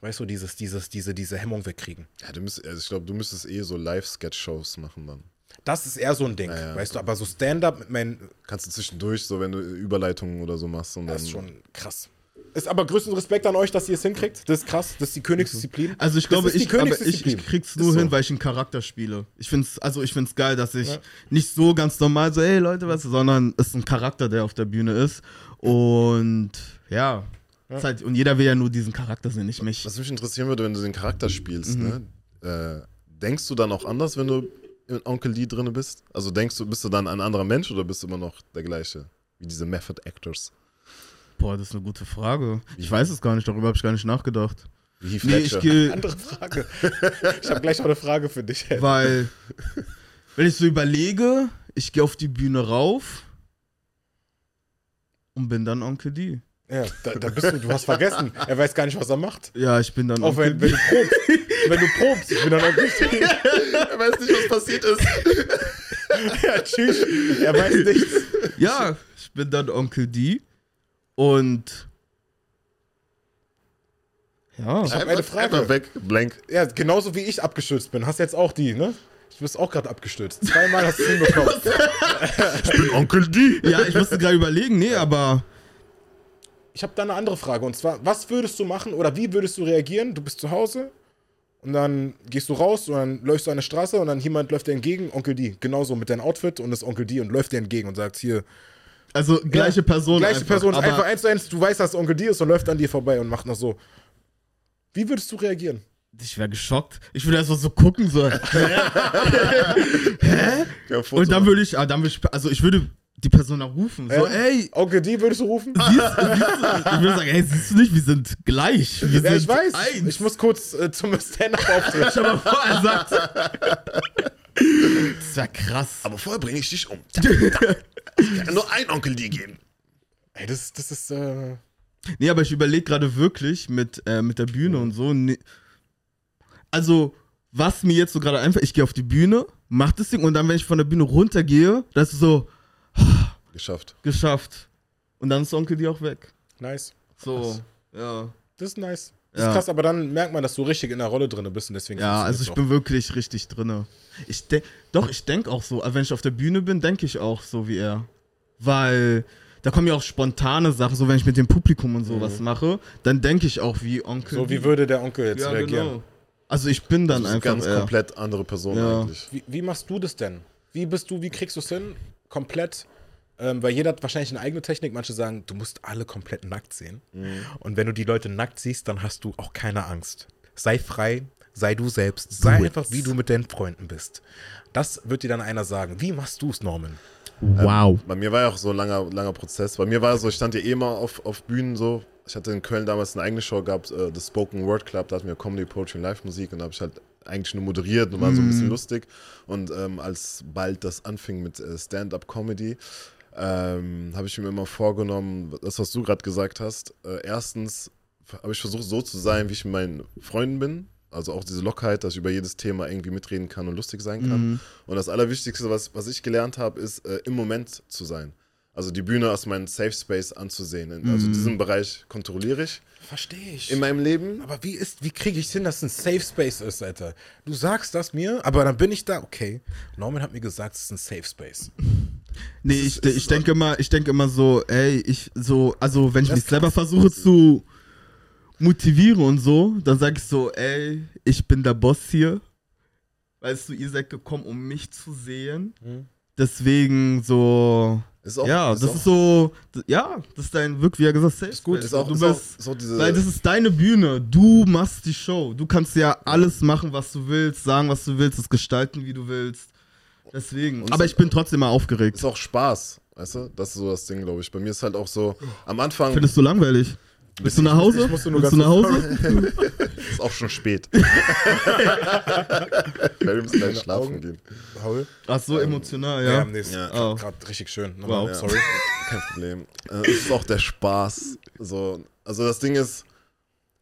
B: weißt du, dieses, dieses, diese, diese Hemmung wegkriegen.
A: Ja, du müsst, also ich glaube, du müsstest eh so Live-Sketch-Shows machen dann.
B: Das ist eher so ein Ding,
A: Ja, ja.
B: weißt du. Aber so Stand-up mit meinen,
A: Kannst du zwischendurch, so wenn du Überleitungen oder so machst. Und
B: das
A: dann,
B: ist schon krass. Ist aber größten Respekt an euch, dass ihr es hinkriegt. Das ist krass. Das ist die Königsdisziplin.
C: Also ich glaube, ich, aber ich, ich krieg's nur
B: so.
C: hin, weil ich einen Charakter spiele. Ich find's, also ich find's geil, dass ich nicht so ganz normal so, ey Leute, was, sondern es ist ein Charakter, der auf der Bühne ist. Und ja, Ist halt, und jeder will ja nur diesen Charakter sehen, nicht mich.
A: Was mich interessieren würde, wenn du den Charakter spielst, ne? Äh, denkst du dann auch anders, wenn du in Onkel Lee drin bist? Also denkst du, bist du dann ein anderer Mensch oder bist du immer noch der gleiche? Wie diese Method Actors.
C: Boah, das ist eine gute Frage. Ich weiß es gar nicht, darüber habe ich gar nicht nachgedacht.
A: Wie
C: Nee, ich gehe, (laughs)
B: Andere Frage. ich habe gleich noch eine Frage für dich. ey.
C: weil, wenn ich so überlege, ich gehe auf die Bühne rauf und bin dann Onkel D.
B: Ja, da, da bist du, du hast vergessen. Er weiß gar nicht, was er macht.
C: Ja, ich bin dann
B: Auch
C: Onkel
B: wenn, wenn du probst. wenn du probst, ich bin dann auch (laughs) nicht.
A: Er weiß nicht, was passiert ist.
B: ja, tschüss. Er weiß nichts.
C: Ja, ich bin dann Onkel D. Und. Ja.
B: hab eine Frage.
A: Einfach weg, blank.
B: Ja, genauso wie ich abgestürzt bin. Hast jetzt auch die, ne? Du bist auch gerade abgestürzt. Zweimal hast du es hinbekommen. (laughs)
A: Ich bin Onkel D.
C: Ja, ich musste gerade überlegen, nee, aber
B: Ich habe da eine andere Frage. Und zwar, was würdest du machen oder wie würdest du reagieren? Du bist zu Hause und dann gehst du raus und dann läufst du an der Straße und dann jemand läuft dir entgegen, Onkel D. Genauso mit deinem Outfit und ist Onkel D und läuft dir entgegen und sagt hier.
C: Also gleiche Person.
B: Gleiche
C: einfach,
B: Person,
C: aber
B: einfach eins zu eins, du weißt, dass Onkel D ist und läuft an dir vorbei und macht noch so. Wie würdest du reagieren?
C: Ich wäre geschockt. Ich würde erst mal so gucken, so. (laughs)
A: Ja, Foto
C: Und dann würde ich, ah, dann würde ich, also ich würde die Person auch rufen. So,
B: Ja?
C: ey,
B: Onkel D würdest du rufen?
C: siehst, siehst du, ich würde sagen, ey, siehst du nicht, wir sind gleich. Wir
B: Ja,
C: sind
B: ich weiß.
C: Eins.
B: Ich muss kurz äh, zum Stand-Up-Auftritt.
C: Stell (laughs) mal vor, er sagt. (laughs) Das wäre krass.
A: Aber vorher bringe ich dich um. (laughs) Ich kann nur ein Onkel D geben.
B: Ey, das, das ist. Äh,
C: Nee, aber ich überlege gerade wirklich mit, äh, mit der Bühne und so. Nee. Also, was mir jetzt so gerade einfällt, ich gehe auf die Bühne, mach das Ding und dann, wenn ich von der Bühne runtergehe, das ist so, (sighs)
A: Geschafft.
C: geschafft. Und dann ist Onkel die auch weg.
B: nice.
C: So, ja.
B: Das ist nice. Das
C: Ja.
B: ist krass, aber dann merkt man, dass du richtig in der Rolle drin bist und deswegen.
C: Ja, also ich bin wirklich richtig drinne. Ich denk, doch, ich denke auch so. Also wenn ich auf der Bühne bin, denke ich auch so wie er. Weil da kommen ja auch spontane Sachen, so wenn ich mit dem Publikum und sowas mache, dann denke ich auch wie Onkel.
B: So, wie würde der Onkel jetzt
C: ja,
B: reagieren?
C: genau. Also ich bin dann
A: Das ist eine
C: einfach
A: ganz
C: er.
A: komplett andere Person
C: Ja.
A: eigentlich.
B: Wie, wie machst du das denn? Wie bist du, wie kriegst du es hin? Komplett. Ähm, weil jeder hat wahrscheinlich eine eigene Technik. Manche sagen, du musst alle komplett nackt sehen. Und wenn du die Leute nackt siehst, dann hast du auch keine Angst. Sei frei, sei du selbst. Sei einfach, wie du mit deinen Freunden bist. Das wird dir dann einer sagen. Wie machst du es, Norman?
C: Wow.
A: Bei mir war ja auch so ein langer, langer Prozess. Bei mir war so, ich stand ja eh mal auf, auf Bühnen so. Ich hatte in Köln damals eine eigene Show gehabt, äh, das Spoken Word Club, da hatten wir Comedy, Poetry und Live-Musik und da habe ich halt eigentlich nur moderiert und war so ein bisschen lustig. Und ähm, als bald das anfing mit äh, Stand-Up-Comedy, ähm, habe ich mir immer vorgenommen, das, was du gerade gesagt hast. Äh, erstens habe ich versucht, so zu sein, wie ich mit meinen Freunden bin. Also auch diese Lockerheit, dass ich über jedes Thema irgendwie mitreden kann und lustig sein kann. Und das Allerwichtigste, was, was ich gelernt habe, ist, äh, im Moment zu sein. Also die Bühne als meinen Safe Space anzusehen. Also diesen Bereich kontrolliere ich
B: Verstehe ich.
A: in meinem Leben.
B: Aber wie ist, wie kriege ich hin, dass es ein Safe Space ist, Alter? Du sagst das mir, aber dann bin ich da, okay. Norman hat mir gesagt, es ist ein Safe Space.
C: Nee, ich, ich denke immer, ich denke immer so, ey, ich so, also wenn ich mich
B: ist
C: selber versuche zu motivieren und so, dann sag ich so, ey, ich bin der Boss hier. Weißt du, ihr seid gekommen, um mich zu sehen.
B: Mhm.
C: Deswegen so,
A: Ist auch,
C: ja,
A: ist
C: das
A: auch,
C: ist so, ja, das ist dein, wirklich, wie er gesagt, safe
B: Ist gut,
A: ist auch,
C: du
A: ist auch
C: bist,
A: so diese.
C: weil das ist deine Bühne. Du machst die Show. Du kannst ja alles machen, was du willst, sagen, was du willst, es gestalten, wie du willst. Deswegen.
A: Und
C: Aber ich bin trotzdem mal aufgeregt.
A: ist auch Spaß. Weißt du? Das ist so das Ding, glaube ich. Bei mir ist halt auch so, am Anfang
C: Findest du langweilig? Bist du nach Hause?
B: ich musste nur
C: Bist du
B: ganz
C: nach Hause? (laughs)
A: ist auch schon spät. (laughs) Wir müssen gleich schlafen gehen.
B: Paul?
C: Ach so, emotional,
B: Ja,
C: ja.
B: nee, ist
A: Ja.
C: Oh.
B: grad richtig schön. Nochmal,
C: Wow.
B: Sorry.
A: Kein Problem. Äh, es ist auch der Spaß. So, also das Ding ist,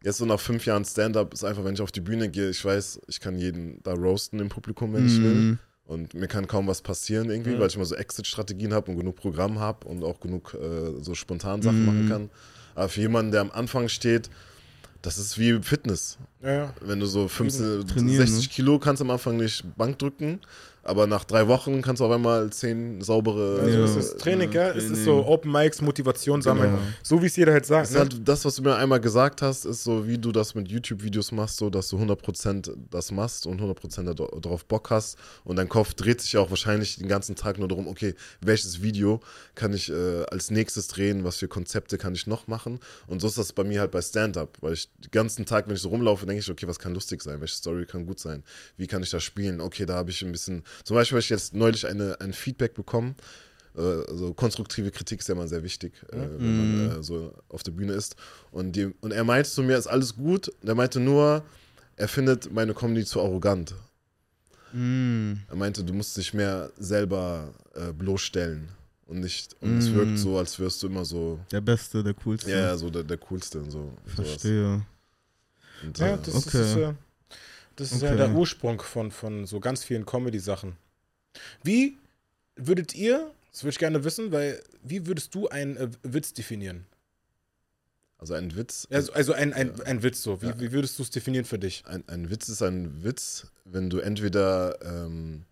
A: jetzt so nach fünf Jahren Stand-up ist einfach, wenn ich auf die Bühne gehe, ich weiß, ich kann jeden da roasten im Publikum, wenn ich will. Und mir kann kaum was passieren irgendwie,
B: Mhm.
A: weil ich immer so Exit-Strategien habe und genug Programm habe und auch genug äh, so spontan Sachen
C: Mhm.
A: machen kann. Aber für jemanden, der am Anfang steht, das ist wie Fitness.
B: Ja, ja.
A: Wenn du so 15,
C: Trainieren,
A: 60
C: ne?
A: Kilo kannst am Anfang nicht Bank drücken, aber nach drei Wochen kannst du auf einmal 10 saubere.
B: Also
C: Ja.
B: es ist Training, ja. Es ist
C: Training.
B: so Open Mics, Motivation sammeln.
C: Genau.
B: So wie es jeder halt sagt. Ne?
A: halt das, was du mir einmal gesagt hast, ist so, wie du das mit YouTube-Videos machst, so dass du 100% das machst und 100% da- darauf Bock hast. Und dein Kopf dreht sich auch wahrscheinlich den ganzen Tag nur darum, okay, welches Video kann ich äh, als nächstes drehen, was für Konzepte kann ich noch machen. Und so ist das bei mir halt bei Stand-Up, weil ich den ganzen Tag, wenn ich so rumlaufe, denke ich, okay, was kann lustig sein, welche Story kann gut sein, wie kann ich das spielen? Okay, da habe ich ein bisschen, zum Beispiel habe ich jetzt neulich eine, ein Feedback bekommen, äh, also konstruktive Kritik ist ja immer sehr wichtig, äh, wenn man äh, so auf der Bühne ist. Und, die, und er meinte zu mir, ist alles gut. Und er meinte nur, er findet meine Comedy zu arrogant.
C: Mhm.
A: Er meinte, du musst dich mehr selber äh, bloßstellen. Und nicht, und es wirkt so, als wirst du immer so,
C: Der Beste, der Coolste.
A: ja, ja, so der, der Coolste und so.
C: Verstehe.
A: Und,
B: Ja,
A: äh,
B: das
C: Okay.
B: ist, äh, das ist ja
C: Okay.
B: der Ursprung von, von so ganz vielen Comedy-Sachen. Wie würdet ihr, das würde ich gerne wissen, weil, wie würdest du einen äh, Witz definieren?
A: Also ein Witz,
B: Also, also ein, ein, ein Witz so. Wie, wie würdest du es definieren für dich?
A: ein, ein Witz ist ein Witz, wenn du entweder ähm,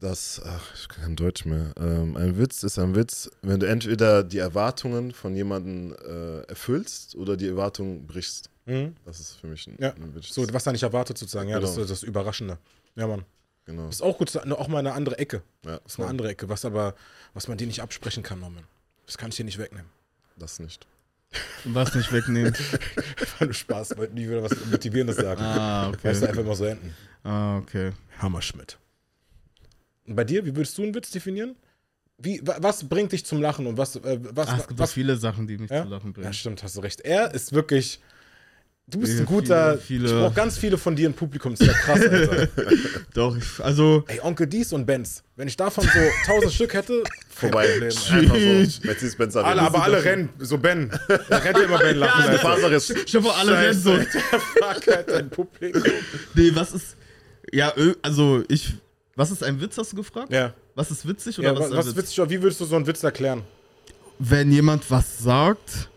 A: das, ach, ich kann kein Deutsch mehr. Ähm, ein Witz ist ein Witz, wenn du entweder die Erwartungen von jemandem äh, erfüllst oder die Erwartungen brichst.
B: Mhm.
A: Das ist für mich ein,
B: Ja,
A: ein Witz.
B: So, was da nicht erwartet sozusagen. Ja, das
A: Genau.
B: ist das Überraschende. Ja, Mann.
A: genau.
B: Ist auch gut, auch mal eine andere Ecke.
A: Ja,
B: Das ist eine andere Ecke, was aber, was man dir nicht absprechen kann, Norman. Das kann ich dir nicht wegnehmen.
A: Das nicht. (laughs)
C: Was nicht wegnehmen. (laughs)
B: War nur Spaß, wollte nie wieder was Motivierendes sagen.
C: ah,
B: Weißt du,
C: okay.
B: einfach mal so enden.
C: Ah, okay.
B: Hammerschmidt. Bei dir, wie würdest du einen Witz definieren? Wie, wa- was bringt dich zum Lachen und was, äh, was,
C: Ach, es gibt
B: was
C: viele Sachen, die mich
B: Ja?
C: zu lachen
B: Ja,
C: bringen.
B: stimmt, hast du recht. Er ist wirklich. Du bist
C: Viele,
B: ein guter.
C: viele-
B: Ich brauche ganz viele von dir im Publikum. Das ist ja krass, Alter. (laughs)
C: Doch, ich, also,
B: Ey, Onkel Dies und Benz. Wenn ich davon so tausend Stück hätte,
A: Vorbei.
B: Problem, (laughs)
A: Einfach so.
C: Tschüss.
A: Mercedes-Benz
B: alle, aber alle rennen. So Ben. Da rennt ja immer Ben (laughs) lachen.
A: Der
B: Alter.
A: Ist.
C: ich hoffe, alle rennen so.
B: Fuck, Alter, im Publikum.
C: Nee, was ist. Ja, also, ich. Was ist ein Witz, hast du gefragt?
B: Ja.
C: Was ist witzig oder
B: ja
C: was, ist ein
B: was
C: Witz?
B: witzig, wie würdest du so einen Witz erklären?
C: Wenn jemand was sagt,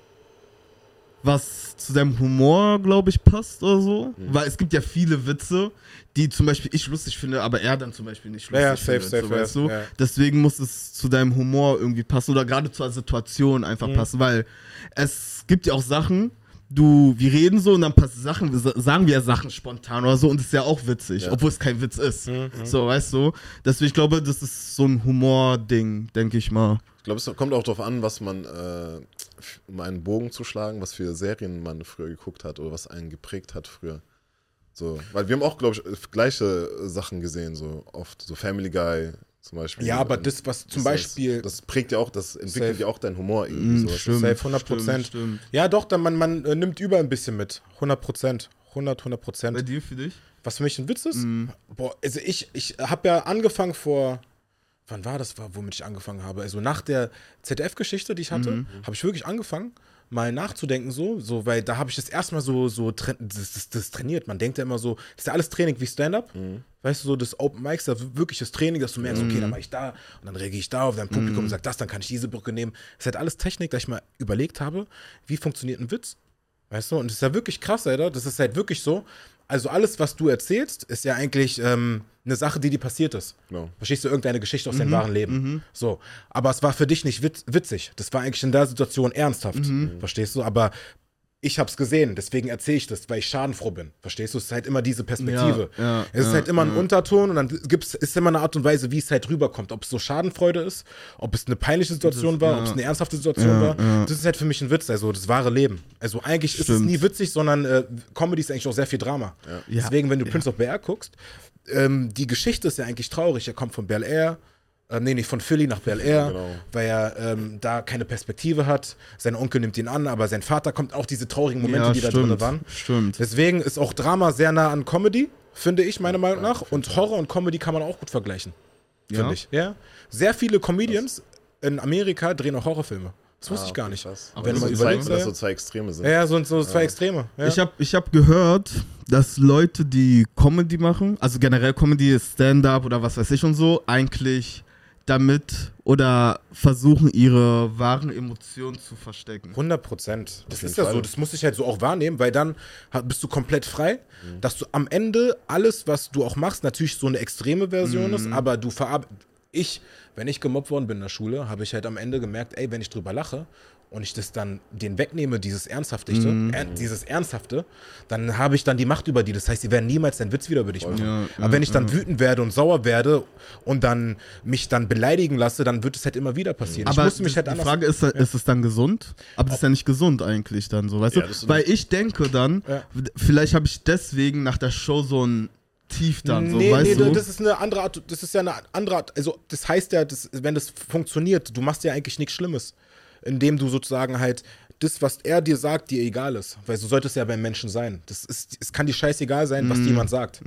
C: was zu deinem Humor, glaube ich, passt oder so.
B: Mhm.
C: Weil es gibt ja viele Witze, die zum Beispiel ich lustig finde, aber er dann zum Beispiel nicht
B: Ja,
C: lustig
B: ja, safe,
C: findet.
B: safe,
C: so, weißt
B: ja,
C: du?
B: ja.
C: Deswegen muss es zu deinem Humor irgendwie passen oder gerade zur Situation einfach
B: Mhm.
C: passen, weil es gibt ja auch Sachen, du, wir reden so und dann passen Sachen, sa- sagen wir Sachen spontan oder so und das ist ja auch witzig,
A: Ja.
C: obwohl es kein Witz ist.
B: Mhm,
C: So, weißt du? Deswegen, ich glaube, das ist so ein Humor-Ding, denke ich mal.
A: Ich glaube, es kommt auch darauf an, was man, äh, um einen Bogen zu schlagen, was für Serien man früher geguckt hat oder was einen geprägt hat früher. So, weil wir haben auch, glaube ich, gleiche Sachen gesehen, so oft, so Family Guy zum Beispiel.
B: Ja, aber das, was zum
A: das-
B: Beispiel.
A: Das prägt ja auch, das entwickelt
B: Safe.
A: ja auch deinen Humor irgendwie.
C: Mm,
A: sowas.
C: stimmt,
B: Safe, 100%.
C: Stimmt, stimmt.
B: Ja, doch, dann man, man äh, nimmt über ein bisschen mit. 100 Prozent. 100, 100
C: Bei
B: Prozent.
C: dir für dich?
B: Was für mich ein Witz ist?
C: Mhm.
B: Boah, also ich, ich habe ja angefangen vor. Wann war das, womit ich angefangen habe? Also nach der ZDF-Geschichte, die ich hatte,
C: Mhm.
B: habe ich wirklich angefangen, mal nachzudenken, so, so weil da habe ich das erstmal so, so das, das, das trainiert. Man denkt ja immer so, das ist ja alles Training wie Stand-up.
A: Mhm.
B: Weißt du, so das Open Mics, da wirklich das Training, dass du merkst, okay, dann mache ich da und dann reagiere ich da auf dein Publikum und sag das, dann kann ich diese Brücke nehmen. Das ist halt alles Technik, da ich mal überlegt habe, wie funktioniert ein Witz. Weißt du, und das ist ja wirklich krass, Alter. Das ist halt wirklich so. Also alles, was du erzählst, ist ja eigentlich ähm, eine Sache, die dir passiert ist.
A: Genau.
B: Verstehst du irgendeine Geschichte aus deinem wahren Leben? So. Aber es war für dich nicht witz witzig. Das war eigentlich in der Situation ernsthaft. Verstehst du? Aber ich hab's gesehen, deswegen erzähle ich das, weil ich schadenfroh bin. Verstehst du? Es ist halt immer diese Perspektive.
C: Ja, ja,
B: es ist
C: ja,
B: halt immer ein. Unterton und dann gibt's, ist immer eine Art und Weise, wie es halt rüberkommt. Ob es so Schadenfreude ist, ob es eine peinliche Situation
C: Das-
B: war, ob es eine ernsthafte Situation war. Das ist halt für mich ein Witz, also das wahre Leben. Also eigentlich ist es
C: Stimmt.
B: nie witzig, sondern äh, Comedy ist eigentlich auch sehr viel Drama. Deswegen, wenn du Prince of Bel Air guckst, ähm, die Geschichte ist ja eigentlich traurig. Er kommt von Bel Air, äh, nee, nicht von Philly nach Bel Air,
A: Genau.
B: weil er ähm, da keine Perspektive hat. Sein Onkel nimmt ihn an, aber sein Vater kommt auch diese traurigen Momente, die da drin waren.
C: Stimmt.
B: Deswegen ist auch Drama sehr nah an Comedy, finde ich, meiner Meinung nach. Und Horror und Comedy kann man auch gut vergleichen, finde
C: Ja?
B: ich. Ja? Sehr viele Comedians in Amerika drehen auch Horrorfilme. Das wusste
A: Ah,
B: ich gar nicht.
A: krass.
C: Aber
B: Wenn du
A: man zeigt,
B: überlegst,
A: dass
B: ja.
A: so zwei Extreme sind.
B: Ja, ja, so, so zwei Extreme. Ja.
C: Ich habe ich hab gehört, dass Leute, die Comedy machen, also generell Comedy, Stand-up oder was weiß ich und so, eigentlich damit oder versuchen, ihre wahren Emotionen zu verstecken.
B: 100 Prozent. Das ist ja
A: Fall.
B: so, das muss ich halt so auch wahrnehmen, weil dann bist du komplett frei, dass du am Ende alles, was du auch machst, natürlich so eine extreme Version ist, aber du verarbeitest. Ich, wenn ich gemobbt worden bin in der Schule, habe ich halt am Ende gemerkt, ey, wenn ich drüber lache und ich das dann den wegnehme, dieses Ernsthafte, er, dieses Ernsthafte, dann habe ich dann die Macht über die. Das heißt, sie werden niemals einen Witz wieder über dich machen.
C: Ja,
B: aber wenn ich dann wütend werde und sauer werde und dann mich dann beleidigen lasse, dann wird es halt immer wieder passieren.
C: Aber
B: ich
C: die,
B: halt
C: die Frage ist, ist es dann gesund? Aber das ist ja nicht gesund eigentlich dann so, weißt
A: Ja,
C: du?
A: das
C: Weil ich denke dann,
B: Ja.
C: vielleicht habe ich deswegen nach der Show so ein Tief dann, so,
B: nee,
C: weißt
B: nee,
C: du?
B: das ist eine andere Art, das ist ja eine andere Art, also das heißt ja, das, wenn das funktioniert, du machst ja eigentlich nichts Schlimmes, indem du sozusagen halt das, was er dir sagt, dir egal ist, weil so sollte es ja beim Menschen sein. Das ist, es kann dir scheißegal sein, was jemand sagt.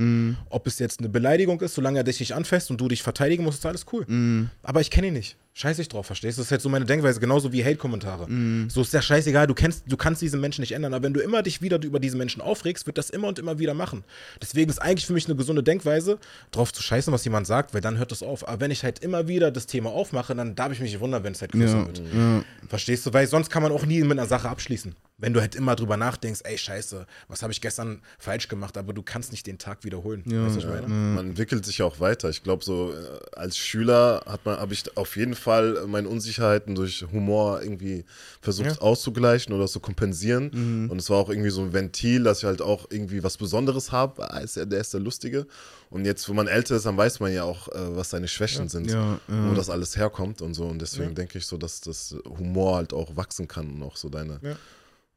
B: Ob es jetzt eine Beleidigung ist, solange er dich nicht anfasst und du dich verteidigen musst, ist alles cool.
C: Mhm.
B: Aber ich kenne ihn nicht. Scheiß ich drauf, verstehst du? Das ist halt so meine Denkweise, genauso wie Hate-Kommentare.
C: Mhm.
B: So ist ja scheißegal, du, kennst, du kannst diesen Menschen nicht ändern, aber wenn du immer dich wieder über diesen Menschen aufregst, wird das immer und immer wieder machen. Deswegen ist eigentlich für mich eine gesunde Denkweise, drauf zu scheißen, was jemand sagt, weil dann hört das auf. Aber wenn ich halt immer wieder das Thema aufmache, dann darf ich mich wundern, wenn es halt größer
C: ja,
B: wird.
C: ja.
B: Verstehst du? Weil sonst kann man auch nie mit einer Sache abschließen. Wenn du halt immer drüber nachdenkst, ey, scheiße, was habe ich gestern falsch gemacht, aber du kannst nicht den Tag wiederholen.
C: Ja.
B: Weißt du, was ich
A: Ja, man entwickelt sich ja auch weiter. Ich glaube, so äh, als Schüler hat man, habe ich auf jeden Fall meine Unsicherheiten durch Humor irgendwie versucht
B: Ja.
A: auszugleichen oder zu kompensieren. Und es war auch irgendwie so ein Ventil, dass ich halt auch irgendwie was Besonderes habe. Ah, der ist der Lustige. Und jetzt, wo man älter ist, dann weiß man ja auch, äh, was seine Schwächen sind,
C: Ja, ja.
A: wo das alles herkommt und so. Und deswegen
B: Ja.
A: denke ich so, dass das Humor halt auch wachsen kann und auch so deine.
B: Ja.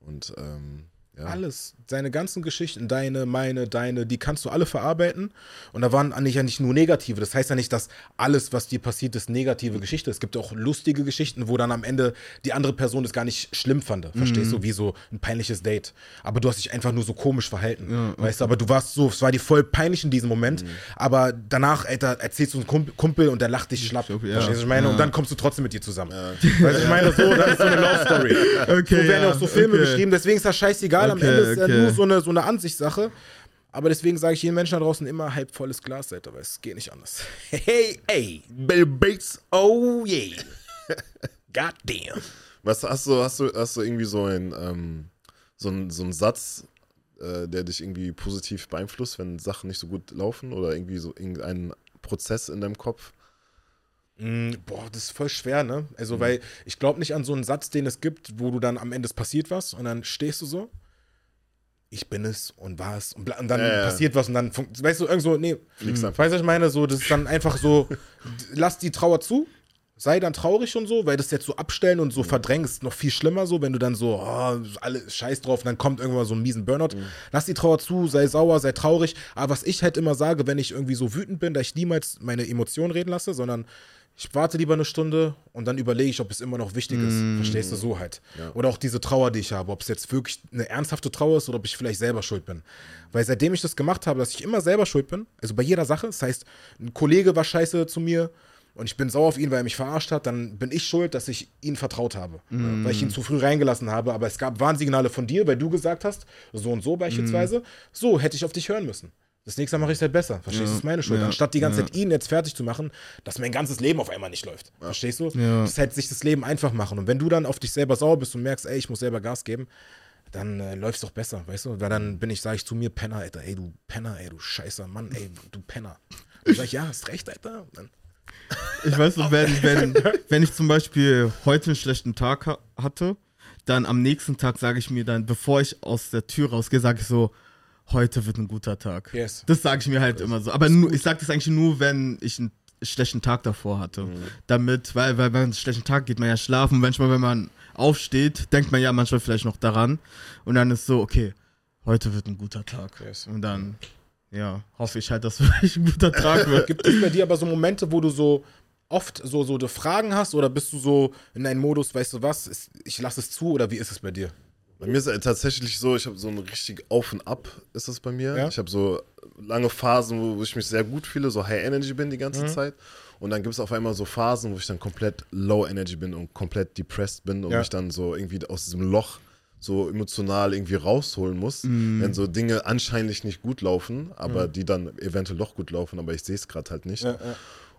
A: Und ähm, ja.
B: Alles. Seine ganzen Geschichten, deine, meine, deine, die kannst du alle verarbeiten. Und da waren eigentlich ja nicht nur negative. Das heißt ja nicht, dass alles, was dir passiert, ist negative Geschichte. Es gibt auch lustige Geschichten, wo dann am Ende die andere Person es gar nicht schlimm fand. Verstehst du? Wie so ein peinliches Date. Aber du hast dich einfach nur so komisch verhalten. Weißt du, aber du warst so, es war dir voll peinlich in diesem Moment. Aber danach, Alter, erzählst du einen Kumpel, Kumpel und der lacht dich schlapp.
C: glaub, ja.
B: Verstehst du, was ich meine? Und
C: Ja.
B: dann kommst du trotzdem mit dir zusammen. Weißt du, ich meine, so, das ist so eine Love Story. (laughs)
C: Okay,
B: so werden
C: ja,
B: auch so Filme
C: okay.
B: geschrieben, deswegen ist das scheißegal. Am
C: Okay,
B: Ende ist ja nur so eine, so eine Ansichtssache. Aber deswegen sage ich jedem Menschen da draußen immer halb volles Glas, Alter, weil es geht nicht anders. (laughs) Hey, hey, Bill Bates, oh yeah. (laughs) God damn.
A: Was hast du, hast du, hast du irgendwie so ein, ähm, so so einen Satz, äh, der dich irgendwie positiv beeinflusst, wenn Sachen nicht so gut laufen oder irgendwie so irgendein Prozess in deinem Kopf?
B: Mm, boah, das ist voll schwer, ne? Also, weil ich glaube nicht an so einen Satz, den es gibt, wo du dann am Ende es passiert was und dann stehst du so. Ich bin es und war es und, und dann
A: ja.
B: passiert was und dann, weißt du, irgend so, nee,
A: Fliegst
B: weißt
A: einfach.
B: du, was ich meine? So, das ist dann einfach so, lass die Trauer zu, sei dann traurig und so, weil das jetzt so abstellen und so verdrängen ist noch viel schlimmer so, wenn du dann so, oh, alle scheiß drauf und dann kommt irgendwann so ein miesen Burnout. Lass die Trauer zu, sei sauer, sei traurig. Aber was ich halt immer sage, wenn ich irgendwie so wütend bin, da ich niemals meine Emotionen reden lasse, sondern ich warte lieber eine Stunde und dann überlege ich, ob es immer noch wichtig ist. Verstehst du so halt? Oder auch diese Trauer, die ich habe, ob es jetzt wirklich eine ernsthafte Trauer ist oder ob ich vielleicht selber schuld bin. Weil seitdem ich das gemacht habe, dass ich immer selber schuld bin, also bei jeder Sache, das heißt, ein Kollege war scheiße zu mir und ich bin sauer auf ihn, weil er mich verarscht hat, dann bin ich schuld, dass ich ihm vertraut habe. Weil ich ihn zu früh reingelassen habe. Aber es gab Warnsignale von dir, weil du gesagt hast, so und so beispielsweise, so hätte ich auf dich hören müssen. Das nächste Mal mache ich es halt besser. Verstehst du? Das ist meine Schuld. Anstatt die ganze. Zeit ihn jetzt fertig zu machen, dass mein ganzes Leben auf einmal nicht läuft. Verstehst du? Das ist halt sich das Leben einfach machen. Und wenn du dann auf dich selber sauer bist und merkst, ey, ich muss selber Gas geben, dann äh, läuft es doch besser, weißt du? Weil dann bin ich, sage ich zu mir, Penner, Alter, ey, du Penner, ey, du scheißer Mann, ey, du Penner. Dann sag ich, ja, hast recht, Alter. Und dann,
C: Ich weiß noch, wenn, wenn, (laughs) wenn ich zum Beispiel heute einen schlechten Tag ha hatte, dann am nächsten Tag sage ich mir dann, bevor ich aus der Tür rausgehe, sage ich so, heute wird ein guter Tag.
B: Yes.
C: Das sage ich mir halt immer so. Aber nur, ich sage das eigentlich nur, wenn ich einen schlechten Tag davor hatte. Damit, weil, weil, wenn man einen schlechten Tag geht man ja schlafen. Manchmal, wenn man aufsteht, denkt man ja manchmal vielleicht noch daran. Und dann ist so, okay, heute wird ein guter Tag.
B: Yes.
C: Und dann, ja, hoffe ich halt, dass es (laughs) wirklich ein guter Tag wird.
B: gibt es bei dir aber so Momente, wo du so oft so, so Fragen hast oder bist du so in einem Modus, weißt du was, ich lasse es zu oder wie ist es bei dir?
A: Bei mir ist es tatsächlich so, ich habe so ein richtig Auf und Ab ist es bei mir.
B: Ja.
A: Ich habe so lange Phasen, wo, ich mich sehr gut fühle, so High Energy bin die ganze Zeit. Und dann gibt es auf einmal so Phasen, wo ich dann komplett Low Energy bin und komplett depressed bin und
B: Ja.
A: mich dann so irgendwie aus diesem Loch so emotional irgendwie rausholen muss, wenn so Dinge anscheinend nicht gut laufen, aber die dann eventuell doch gut laufen, aber ich sehe es gerade halt nicht.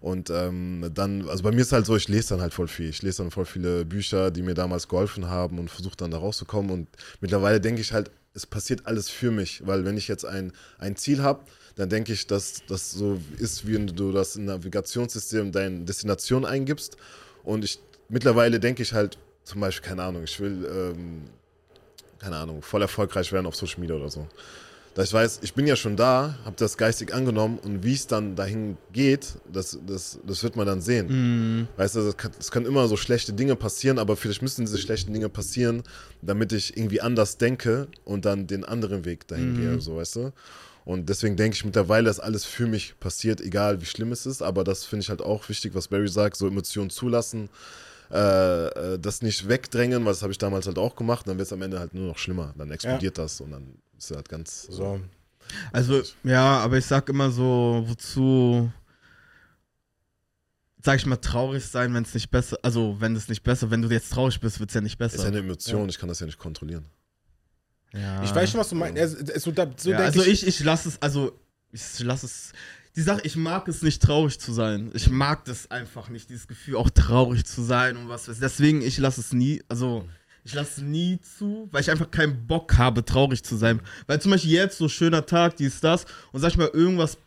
A: Und ähm, dann, also bei mir ist halt so, ich lese dann halt voll viel. Ich lese dann voll viele Bücher, die mir damals geholfen haben und versuche dann da rauszukommen. Und mittlerweile denke ich halt, es passiert alles für mich, weil wenn ich jetzt ein, ein Ziel habe, dann denke ich, dass das so ist, wie du das Navigationssystem deine Destination eingibst. Und ich mittlerweile denke ich halt, zum Beispiel, keine Ahnung, ich will, ähm, keine Ahnung, voll erfolgreich werden auf Social Media oder so. Dass ich weiß, ich bin ja schon da, habe das geistig angenommen und wie es dann dahin geht, das, das, das wird man dann sehen. Weißt du, es kann, können immer so schlechte Dinge passieren, aber vielleicht müssen diese schlechten Dinge passieren, damit ich irgendwie anders denke und dann den anderen Weg dahin gehe, so weißt du. Und deswegen denke ich mittlerweile, dass alles für mich passiert, egal wie schlimm es ist. Aber das finde ich halt auch wichtig, was Barry sagt, so Emotionen zulassen, äh, äh, das nicht wegdrängen, weil das habe ich damals halt auch gemacht. Dann wird es am Ende halt nur noch schlimmer. Dann explodiert das und dann ist halt ganz
B: So.
C: Also, ja, aber ich sag immer so, wozu, sag ich mal, traurig sein, wenn es nicht besser, also wenn es nicht besser, wenn du jetzt traurig bist, wird es ja nicht besser.
A: ist ja eine Emotion, ich kann das ja nicht kontrollieren.
C: ja.
B: Ich weiß schon, was du meinst. Also, so, da, so
C: ja, also ich, ich lasse es, also ich lasse es, die Sache, ich mag es nicht traurig zu sein. Ich mag das einfach nicht, dieses Gefühl auch traurig zu sein und was weiß ich. Deswegen, ich lasse es nie, also Ich lasse nie zu, weil ich einfach keinen Bock habe, traurig zu sein. Weil zum Beispiel jetzt so schöner Tag, dies, das, und sag ich mal, irgendwas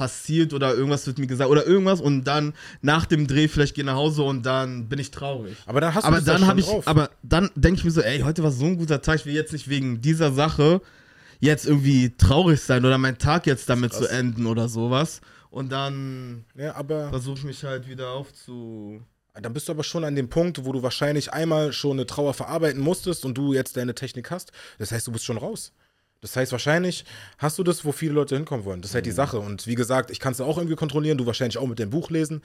C: passiert oder irgendwas wird mir gesagt oder irgendwas und dann nach dem Dreh vielleicht gehe nach Hause und dann bin ich traurig.
B: Aber dann hast du
C: Aber dann habe ich,
B: drauf.
C: aber dann denke ich mir so, ey, heute war so ein guter Tag, ich will jetzt nicht wegen dieser Sache jetzt irgendwie traurig sein oder meinen Tag jetzt damit zu enden oder sowas. Und dann
B: ja,
C: versuche ich mich halt wieder aufzu.
B: Dann bist du aber schon an dem Punkt, wo du wahrscheinlich einmal schon eine Trauer verarbeiten musstest und du jetzt deine Technik hast. Das heißt, du bist schon raus. Das heißt, wahrscheinlich hast du das, wo viele Leute hinkommen wollen. Das ist halt die Sache. Und wie gesagt, ich kann es auch irgendwie kontrollieren, du wahrscheinlich auch mit dem Buch lesen.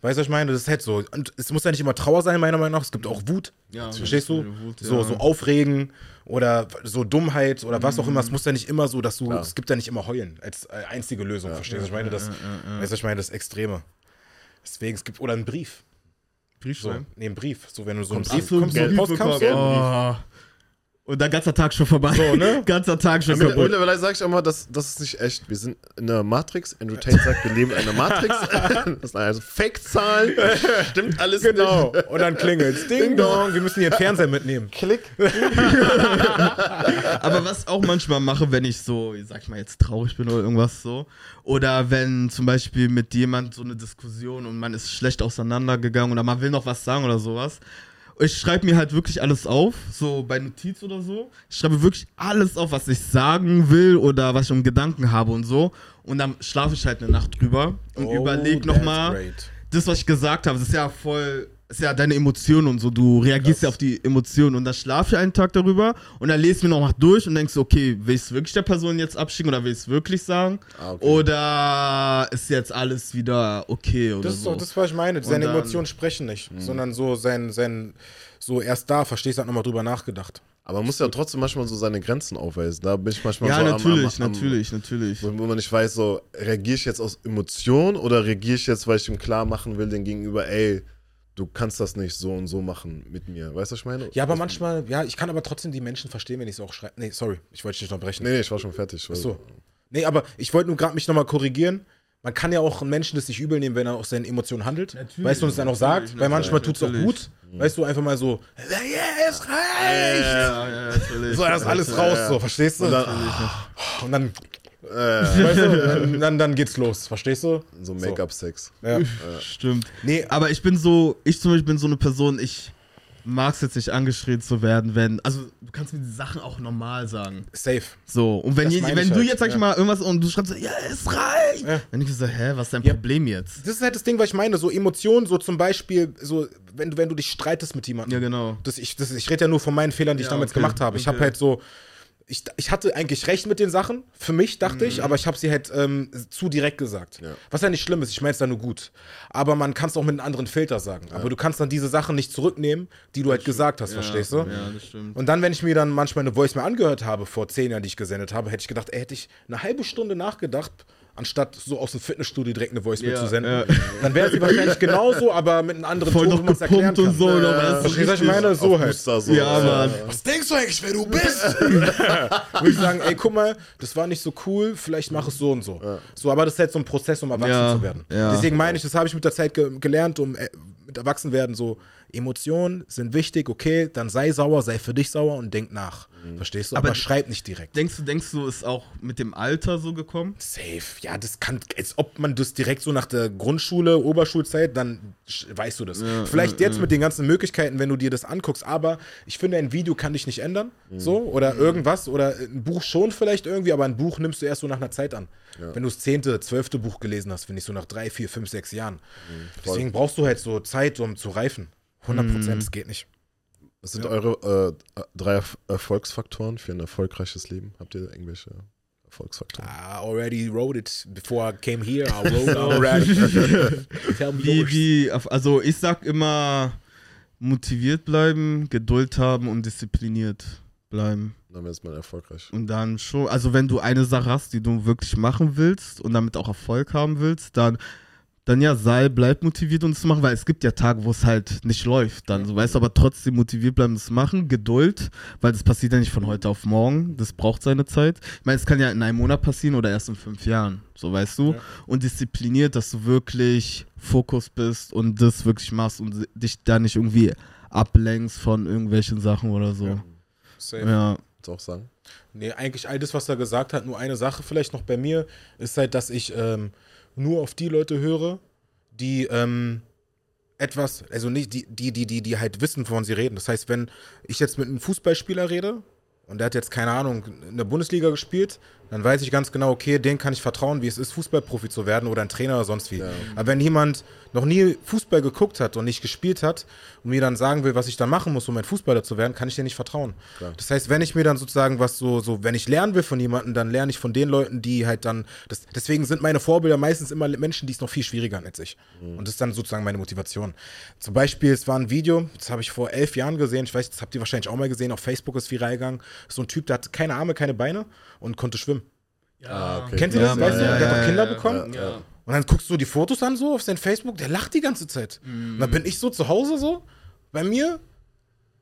B: Weißt du, was ich meine? Das ist halt so. Und es muss ja nicht immer Trauer sein, meiner Meinung nach. Es gibt auch Wut.
C: Ja,
B: Verstehst du?
C: Wut, ja.
B: So, so Aufregen oder so Dummheit oder was auch immer. Es muss ja nicht immer so, dass du. Es gibt ja nicht immer Heulen als äh, einzige Lösung. Verstehst du, was ich meine? Das, Weißt du, was ich meine? Das Extreme. Deswegen, es gibt. Oder ein Brief.
C: Brief
B: So, nee, ein Brief. So, wenn du so einen Brief
C: so,
B: eine
C: Brief
B: kommst,
C: Oh. Und dann ganzer Tag schon vorbei.
B: So, ne? (laughs)
C: ganzer Tag schon vorbei.
A: Mittlerweile sage ich auch mal, das, das ist nicht echt. Wir sind in der Matrix. Andrew Tate sagt, wir leben in einer Matrix. (laughs) (laughs) das sind also Fake-Zahlen. Stimmt alles
B: Genau.
A: nicht.
B: Und dann klingelt's. Ding dong. Wir müssen hier einen Fernseher mitnehmen.
A: Klick.
C: Aber was auch manchmal mache, wenn ich so, sag ich mal, jetzt traurig bin oder irgendwas so. Oder wenn zum Beispiel mit jemand so eine Diskussion und man ist schlecht auseinandergegangen oder man will noch was sagen oder sowas. Ich schreibe mir halt wirklich alles auf, so bei Notiz oder so. Ich schreibe wirklich alles auf, was ich sagen will oder was ich um Gedanken habe und so. Und dann schlafe ich halt eine Nacht drüber und
B: Oh,
C: überlege nochmal, das, was ich gesagt habe, das ist ja voll, ist ja deine Emotion und so. Du reagierst ja auf die Emotionen und dann schlafe ich einen Tag darüber und dann lese ich mir nochmal durch und denkst, okay, will ich es wirklich der Person jetzt abschicken oder will ich es wirklich sagen?
A: Ah, okay.
C: Oder ist jetzt alles wieder okay oder
B: Das ist
C: so?
B: doch das, was ich meine. Seine
C: dann-
B: Emotionen sprechen nicht, sondern so sein, sein, so erst da, verstehst du, hat nochmal drüber nachgedacht.
A: Aber man muss ja trotzdem manchmal so seine Grenzen aufweisen. Da bin ich manchmal
C: ja,
A: so am-
C: natürlich,
A: am, am,
C: natürlich, natürlich.
A: Wo, wo man nicht weiß, so, reagiere ich jetzt aus Emotion oder reagiere ich jetzt, weil ich ihm klar machen will, den Gegenüber, ey, du kannst das nicht so und so machen mit mir. Weißt du, was ich meine?
B: Ja, aber manchmal, ja, ich kann aber trotzdem die Menschen verstehen, wenn ich es auch schreibe. Nee, sorry, ich wollte dich nicht unterbrechen.
A: Nee, nee, ich war schon fertig.
B: Ach so. Nee, aber ich wollte nur gerade mich nochmal korrigigen. Man kann ja auch einen Menschen das sich übel nehmen, wenn er aus seinen Emotionen handelt.
C: Natürlich,
B: weißt du, und es dann auch sagt. Weil manchmal tut es auch
C: natürlich.
B: gut. Weißt du, einfach mal so, ja, es reicht.
C: Ja, ja, natürlich.
B: So, das alles raus, so, verstehst du?
A: Und dann,
B: Und dann,
A: äh,
B: weißt du, dann, dann geht's los, verstehst du?
A: so Make-up-Sex.
B: Ja.
C: Stimmt.
B: Nee,
C: Aber ich bin so, ich zum Beispiel bin so eine Person, ich mag es jetzt nicht angeschrien zu werden, wenn, also du kannst mir die Sachen auch normal sagen.
B: safe.
C: So, und wenn, je, wenn
B: ich
C: du
B: halt,
C: jetzt, sag ich
B: ja.
C: mal, irgendwas und du schreibst so, ja, es reicht.
B: Ja.
C: Dann ich so, hä, was ist dein
B: Ja.
C: Problem jetzt?
B: Das ist halt das Ding, was ich meine. So Emotionen, so zum Beispiel, so, wenn du, wenn du dich streitest mit jemandem.
C: Ja, genau.
B: Das, ich, das, ich rede ja nur von meinen Fehlern, die ich damals
C: okay,
B: gemacht habe. Ich habe
C: okay.
B: halt so. Ich, ich hatte eigentlich recht mit den Sachen, für mich dachte
C: Mhm.
B: ich, aber ich habe sie halt ähm, zu direkt gesagt.
A: Ja.
B: Was ja nicht schlimm ist, ich meine es da nur gut. Aber man kann es auch mit einem anderen Filter sagen. Aber du kannst dann diese Sachen nicht zurücknehmen, die du halt gesagt hast, verstehst du?
C: Ja, das stimmt.
B: Und dann, wenn ich mir dann manchmal eine Voice mehr angehört habe, vor zehn Jahren, die ich gesendet habe, hätte ich gedacht, ey, hätte ich eine halbe Stunde nachgedacht, anstatt so aus dem Fitnessstudio direkt eine Voice
C: Ja,
B: mehr zu senden.
C: ja.
B: Dann wäre sie wahrscheinlich genauso, aber mit einem anderen
C: Voll
B: Ton,
C: noch
B: man es erklären kann.
C: und so, noch
A: Äh,
C: was
B: Verstehst du, was ich meine? So halt.
A: So.
C: Ja, Mann.
B: Was denkst du eigentlich, wer du (laughs) bist? Würde ich sagen, ey, guck mal, das war nicht so cool, vielleicht mach es so und so. So, aber das ist halt so ein Prozess, um erwachsen
C: Ja,
B: zu werden.
C: ja.
B: Deswegen meine ich, das habe ich mit der Zeit ge gelernt, um äh, mit Erwachsenwerden so, Emotionen sind wichtig, okay, dann sei sauer, sei für dich sauer und denk nach. Verstehst du? Aber,
C: Aber-
B: schreib nicht direkt.
C: Denkst du, denkst du, ist auch mit dem Alter so gekommen?
B: Safe. Ja, das kann, als ob man das direkt so nach der Grundschule, Oberschulzeit, dann weißt du das. Vielleicht jetzt mit den ganzen Möglichkeiten, wenn du dir das anguckst, aber ich finde, ein Video kann dich nicht ändern. So, oder irgendwas, oder ein Buch schon vielleicht irgendwie, aber ein Buch nimmst du erst so nach einer Zeit an. Wenn du das zehnte, zwölfte Buch gelesen hast, finde ich so nach drei, vier, fünf, sechs Jahren. Deswegen brauchst du halt so Zeit, um zu reifen. 100 Prozent, das geht nicht.
A: Was sind eure äh, drei Erf- Erfolgsfaktoren für ein erfolgreiches Leben? Habt ihr irgendwelche Erfolgsfaktoren?
B: I already wrote it before I came here. I wrote (laughs) already. Tell me
C: Wie, wie, also ich sag immer, motiviert bleiben, Geduld haben und diszipliniert bleiben.
A: Dann wäre es mal erfolgreich.
C: Und dann schon, also wenn du eine Sache hast, die du wirklich machen willst und damit auch Erfolg haben willst, dann, dann ja, sei, bleib motiviert, um es zu machen, weil es gibt ja Tage, wo es halt nicht läuft. Dann, so weißt du, aber trotzdem motiviert bleiben, es zu machen, Geduld, weil das passiert ja nicht von heute auf morgen, das braucht seine Zeit. Ich meine, es kann ja in einem Monat passieren oder erst in fünf Jahren, so weißt du. Und diszipliniert, dass du wirklich Fokus bist und das wirklich machst und dich da nicht irgendwie ablenkst von irgendwelchen Sachen oder so.
B: Safe.
C: Ja.
A: Kannst auch sagen?
B: Nee, eigentlich all das, was er gesagt hat, nur eine Sache vielleicht noch bei mir, ist halt, dass ich ähm, nur auf die Leute höre, die ähm, etwas, also nicht die, die, die, die, die halt wissen, wovon sie reden. Das heißt, wenn ich jetzt mit einem Fußballspieler rede und der hat jetzt, keine Ahnung, in der Bundesliga gespielt, dann weiß ich ganz genau, okay, den kann ich vertrauen, wie es ist, Fußballprofi zu werden oder ein Trainer oder sonst wie. Aber wenn jemand noch nie Fußball geguckt hat und nicht gespielt hat und mir dann sagen will, was ich dann machen muss, um ein Fußballer zu werden, kann ich dir nicht vertrauen. Das heißt, wenn ich mir dann sozusagen was so, so, wenn ich lernen will von jemandem, dann lerne ich von den Leuten, die halt dann, das, deswegen sind meine Vorbilder meistens immer Menschen, die es noch viel schwieriger haben als ich. Und das ist dann sozusagen meine Motivation. Zum Beispiel, es war ein Video, das habe ich vor elf Jahren gesehen, ich weiß, das habt ihr wahrscheinlich auch mal gesehen, auf Facebook ist viral gegangen. So ein Typ, der hat keine Arme, keine Beine und konnte schwimmen.
A: Ah, okay.
B: Kennt ihr
C: Ja,
B: das? Weißt du,
C: ja,
B: der hat
C: ja,
B: doch Kinder
C: ja,
B: bekommen.
C: ja.
B: Und dann guckst du die Fotos an so auf sein Facebook, der lacht die ganze Zeit. Und dann bin ich so zu Hause so, bei mir.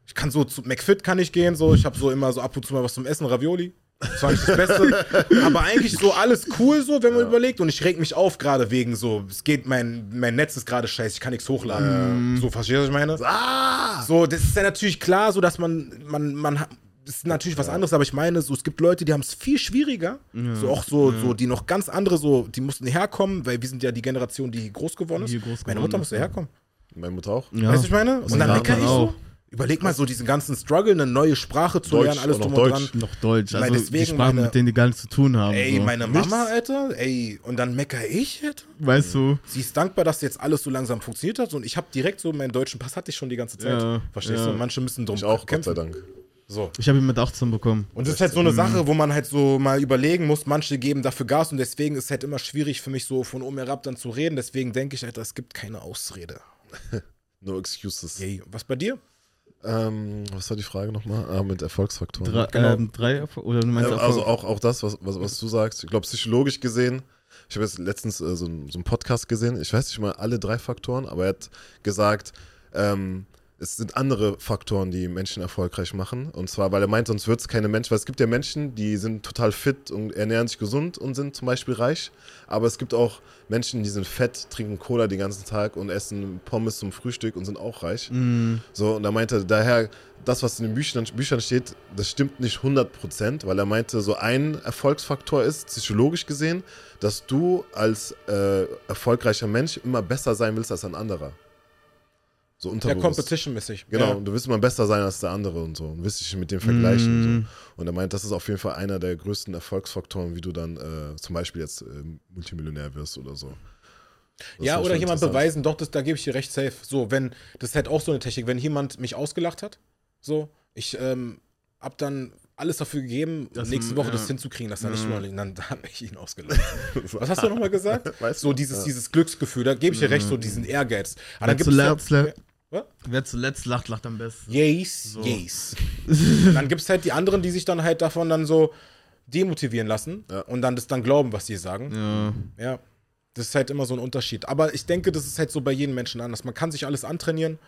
B: Ich kann so zu McFit kann ich gehen, so. Ich habe so immer so ab und zu mal was zum Essen, Ravioli. Das war nicht das Beste. (laughs) aber eigentlich so alles cool so, wenn man überlegt. Und ich reg mich auf gerade wegen so, es geht, mein, mein Netz ist gerade scheiße, ich kann nichts hochladen. So, verstehst du, was ich meine?
A: Ah!
B: So, das ist ja natürlich klar, so dass man, man, man, ist natürlich was anderes, aber ich meine, so, es gibt Leute, die haben es viel schwieriger. So auch so, so, die noch ganz andere, so, die mussten herkommen, weil wir sind ja die Generation, die groß geworden ist.
C: Die groß
B: Meine
C: geworden
B: Mutter
C: ist,
B: musste
C: ja.
B: herkommen.
A: Meine Mutter auch.
C: Ja.
B: Weißt du, ich meine? Und dann
C: ja,
B: meckere ich so. Überleg mal so diesen ganzen Struggle, eine neue Sprache zu
A: Deutsch,
B: lernen, alles drum und
A: Deutsch.
B: dran.
C: Noch Deutsch.
B: Weil
C: Also die
B: deswegen
C: Sprachen,
B: meine-
C: mit denen die gar nichts zu tun haben.
B: Ey,
C: so.
B: meine Mama, Alter, ey, und dann meckere ich, Alter.
C: Weißt du?
B: Sie ist dankbar, dass jetzt alles so langsam funktioniert hat und ich habe direkt so meinen deutschen Pass hatte ich schon die ganze Zeit.
C: Ja,
B: Verstehst
C: ja.
B: du? Und manche müssen drum
A: Ich auch, Gott
B: kämpfen.
A: sei Dank.
B: So.
C: Ich habe ihn mit 18 bekommen.
B: Und das ist halt so eine Sache, wo man halt so mal überlegen muss, manche geben dafür Gas und deswegen ist es halt immer schwierig für mich so von oben herab dann zu reden. Deswegen denke ich halt, es gibt keine Ausrede. (laughs)
A: No excuses.
B: Yay. Was bei dir?
A: Ähm, was war die Frage nochmal? Ah, mit Erfolgsfaktoren.
C: Drei,
B: Genau.
C: ähm, drei Erfol- oder du meinst
A: Ja, also auch, auch das, was, was, was du sagst. Ich glaube, psychologisch gesehen, ich habe jetzt letztens äh, so, einen- so einen Podcast gesehen, ich weiß nicht mal alle drei Faktoren, aber er hat gesagt, ähm, es sind andere Faktoren, die Menschen erfolgreich machen. Und zwar, weil er meint, sonst wird es keine Menschen, weil es gibt ja Menschen, die sind total fit und ernähren sich gesund und sind zum Beispiel reich. Aber es gibt auch Menschen, die sind fett, trinken Cola den ganzen Tag und essen Pommes zum Frühstück und sind auch reich.
C: Mhm.
A: So, und er meinte, daher, das, was in den Büchern, Büchern steht, das stimmt nicht 100%, weil er meinte, so ein Erfolgsfaktor ist, psychologisch gesehen, dass du als äh, erfolgreicher Mensch immer besser sein willst als ein anderer. So
B: Ja,
A: unterbewusst.
B: Competition-mäßig.
A: Genau,
B: Ja.
A: und du willst immer besser sein als der andere und so. Und willst dich mit dem vergleichen. Und,
C: Mhm.
A: so. und er meint, das ist auf jeden Fall einer der größten Erfolgsfaktoren, wie du dann äh, zum Beispiel jetzt äh, Multimillionär wirst oder so. Das
B: Ja, oder jemand beweisen, doch, das, da gebe ich dir recht safe. So, wenn, das ist halt auch so eine Technik, wenn jemand mich ausgelacht hat, so, ich ähm, hab dann alles dafür gegeben,
C: Das-
B: nächste Woche
C: ja.
B: das hinzukriegen, dass er nicht
C: Mhm.
B: mal, dann hat ich ihn ausgelacht. (laughs) Was hast du nochmal gesagt?
A: Weißt
B: So
A: du?
B: dieses,
A: Ja.
B: dieses Glücksgefühl, da gebe ich dir recht, so diesen Ehrgeiz. Aber dann gibt's
C: zuletzt,
B: halt, Was?
C: wer zuletzt lacht, lacht am besten.
B: Yes,
C: So.
B: yes. (laughs) Dann gibt es halt die anderen, die sich dann halt davon dann so demotivieren lassen
A: Ja.
B: und dann das dann glauben, was die sagen.
C: Ja.
B: Ja, das ist halt immer so ein Unterschied. Aber ich denke, das ist halt so bei jedem Menschen anders. Man kann sich alles antrainieren,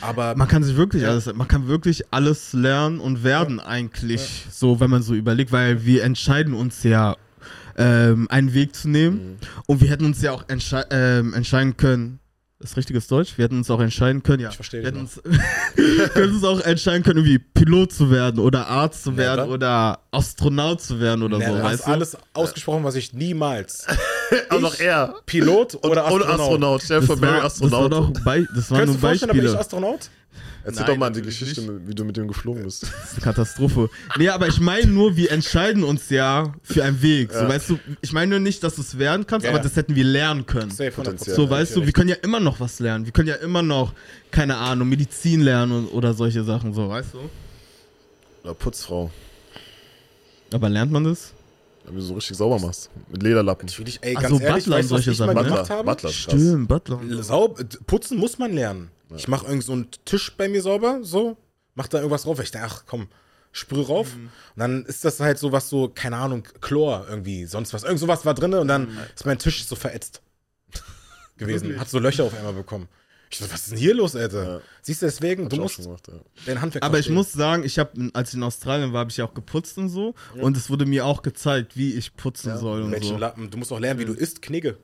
B: aber
C: Man kann sich wirklich
B: Ja.
C: alles, man kann wirklich alles lernen und werden eigentlich, so wenn man so überlegt, weil wir entscheiden uns ja, ähm, einen Weg zu nehmen und wir hätten uns ja auch ähm, entscheiden können. Das richtiges Deutsch? Wir hätten uns auch entscheiden können, ja.
B: Ich verstehe
C: Wir hätten uns, (laughs) wir hätten uns auch entscheiden können, irgendwie Pilot zu werden oder Arzt zu werden
B: Never.
C: oder Astronaut zu werden oder
B: Ne,
C: so, weißt du?
B: alles ausgesprochen, was ich niemals. (laughs)
A: Aber noch er.
B: Pilot oder
A: und
B: Astronaut.
A: Astronaut. Stell vor,
C: Das
A: Barry
C: war, das war
A: Astronaut.
C: doch bei, das waren
B: Könntest
C: nur
B: du vorstellen, da bin ich
C: Beispiele.
B: Astronaut?
A: Erzähl
C: Nein,
A: doch mal die
C: natürlich
A: Geschichte,
C: nicht.
A: wie du mit dem geflogen bist.
C: Das ist eine Katastrophe. Nee, aber ich meine nur, wir entscheiden uns ja für einen Weg. So,
A: Ja.
C: weißt du, ich meine nur nicht, dass du es werden kannst,
B: Ja,
C: aber das hätten wir lernen können.
B: Safe, 100%.
A: Potenziell.
C: So,
A: Ja,
C: weißt du, wir können ja immer noch was lernen. Wir können ja immer noch, keine Ahnung, Medizin lernen oder solche Sachen, so, weißt du?
A: Oder Putzfrau.
C: Aber lernt man das?
A: Wenn du so richtig sauber machst. Mit Lederlappen.
B: Natürlich, ey, ganz
C: so,
B: ehrlich,
C: Butler und
B: weißt
C: solche
B: ich mal
C: Sachen,
B: gemacht habe?
A: Butler, krass.
C: Stimmt, Butler.
B: Saub putzen muss man lernen. Ich mache irgend so einen Tisch bei mir sauber, so, mach da irgendwas drauf. Ich denke, ach komm, sprüh rauf.
C: Mhm.
B: Und dann ist das halt so was so, keine Ahnung, Chlor irgendwie, sonst was. Irgend sowas war drin und dann
C: Mhm.
B: ist mein Tisch so verätzt (laughs) gewesen. Hat so Löcher auf einmal bekommen. Ich so, was ist denn hier los, Alter?
A: Ja.
B: Siehst du, deswegen,
A: Hab
B: du musst
A: gemacht, ja.
B: dein Handwerk
C: Aber ich muss sagen, ich habe, als ich in Australien war, habe ich ja auch geputzt und so. Und es wurde mir auch gezeigt, wie ich putzen soll und
B: Welchen
C: so.
B: Lappen, du musst auch lernen, wie du isst, Knigge.